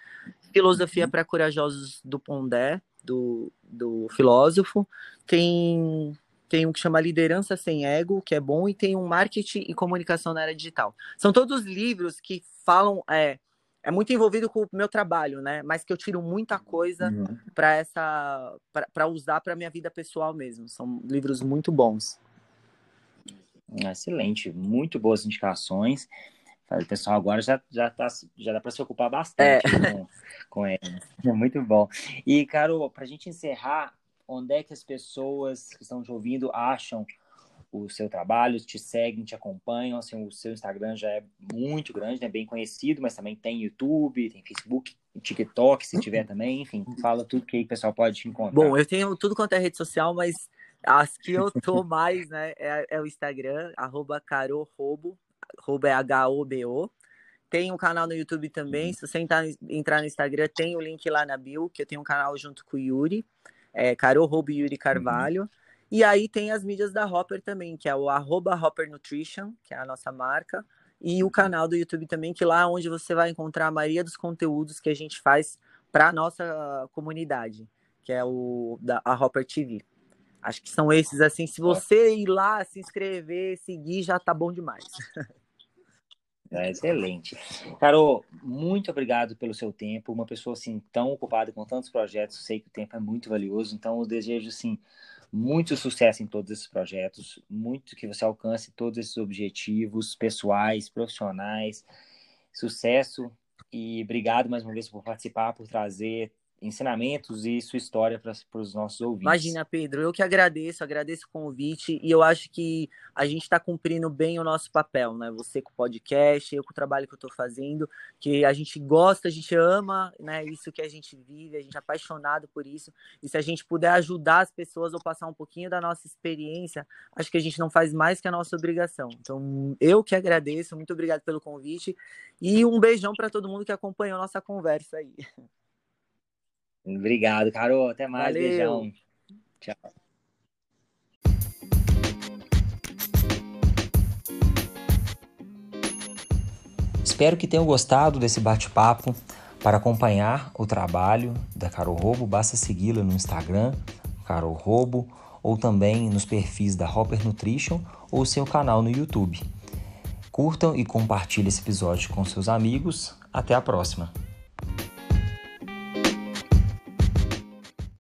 Filosofia uhum. para Corajosos do Pondé, do, do filósofo. Tem tem um que chama Liderança Sem Ego, que é bom, e tem um Marketing e Comunicação na Era Digital. São todos livros que falam. É, é muito envolvido com o meu trabalho, né? Mas que eu tiro muita coisa uhum. para essa para usar para minha vida pessoal mesmo. São livros muito bons. Excelente, muito boas indicações. O pessoal agora já, já, tá, já dá para se ocupar bastante é. com, com ele. É <laughs> muito bom. E, Carol, para a gente encerrar, onde é que as pessoas que estão te ouvindo acham o seu trabalho, te seguem, te acompanham, assim, o seu Instagram já é muito grande, né, bem conhecido, mas também tem YouTube, tem Facebook, TikTok, se tiver também, enfim, fala tudo que o pessoal pode te encontrar. Bom, eu tenho tudo quanto é rede social, mas as que eu tô <laughs> mais, né, é, é o Instagram, arroba carorobo, arroba é H-O-B-O, tem um canal no YouTube também, uhum. se você entrar, entrar no Instagram, tem o link lá na bio, que eu tenho um canal junto com o Yuri, é, Carol Robo Yuri Carvalho. Uhum. E aí tem as mídias da Hopper também, que é o arroba Hopper Nutrition, que é a nossa marca, e o canal do YouTube também, que lá é onde você vai encontrar a maioria dos conteúdos que a gente faz para a nossa comunidade, que é o da a Hopper TV. Acho que são esses assim, se você ir lá, se inscrever, seguir, já tá bom demais. <laughs> Excelente. Carol, muito obrigado pelo seu tempo. Uma pessoa assim tão ocupada com tantos projetos, sei que o tempo é muito valioso, então eu desejo assim muito sucesso em todos esses projetos, muito que você alcance todos esses objetivos pessoais, profissionais. Sucesso e obrigado mais uma vez por participar, por trazer ensinamentos e sua história para os nossos ouvintes. Imagina, Pedro, eu que agradeço, agradeço o convite e eu acho que a gente está cumprindo bem o nosso papel, né? Você com o podcast, eu com o trabalho que eu estou fazendo, que a gente gosta, a gente ama, né? Isso que a gente vive, a gente é apaixonado por isso. E se a gente puder ajudar as pessoas ou passar um pouquinho da nossa experiência, acho que a gente não faz mais que a nossa obrigação. Então, eu que agradeço, muito obrigado pelo convite e um beijão para todo mundo que acompanhou nossa conversa aí. <laughs> Obrigado, Carol. Até mais. Valeu. Beijão. Tchau. Espero que tenham gostado desse bate-papo. Para acompanhar o trabalho da Carol Robo, basta segui-la no Instagram, Carol Robo, ou também nos perfis da Hopper Nutrition ou seu canal no YouTube. Curtam e compartilhem esse episódio com seus amigos. Até a próxima!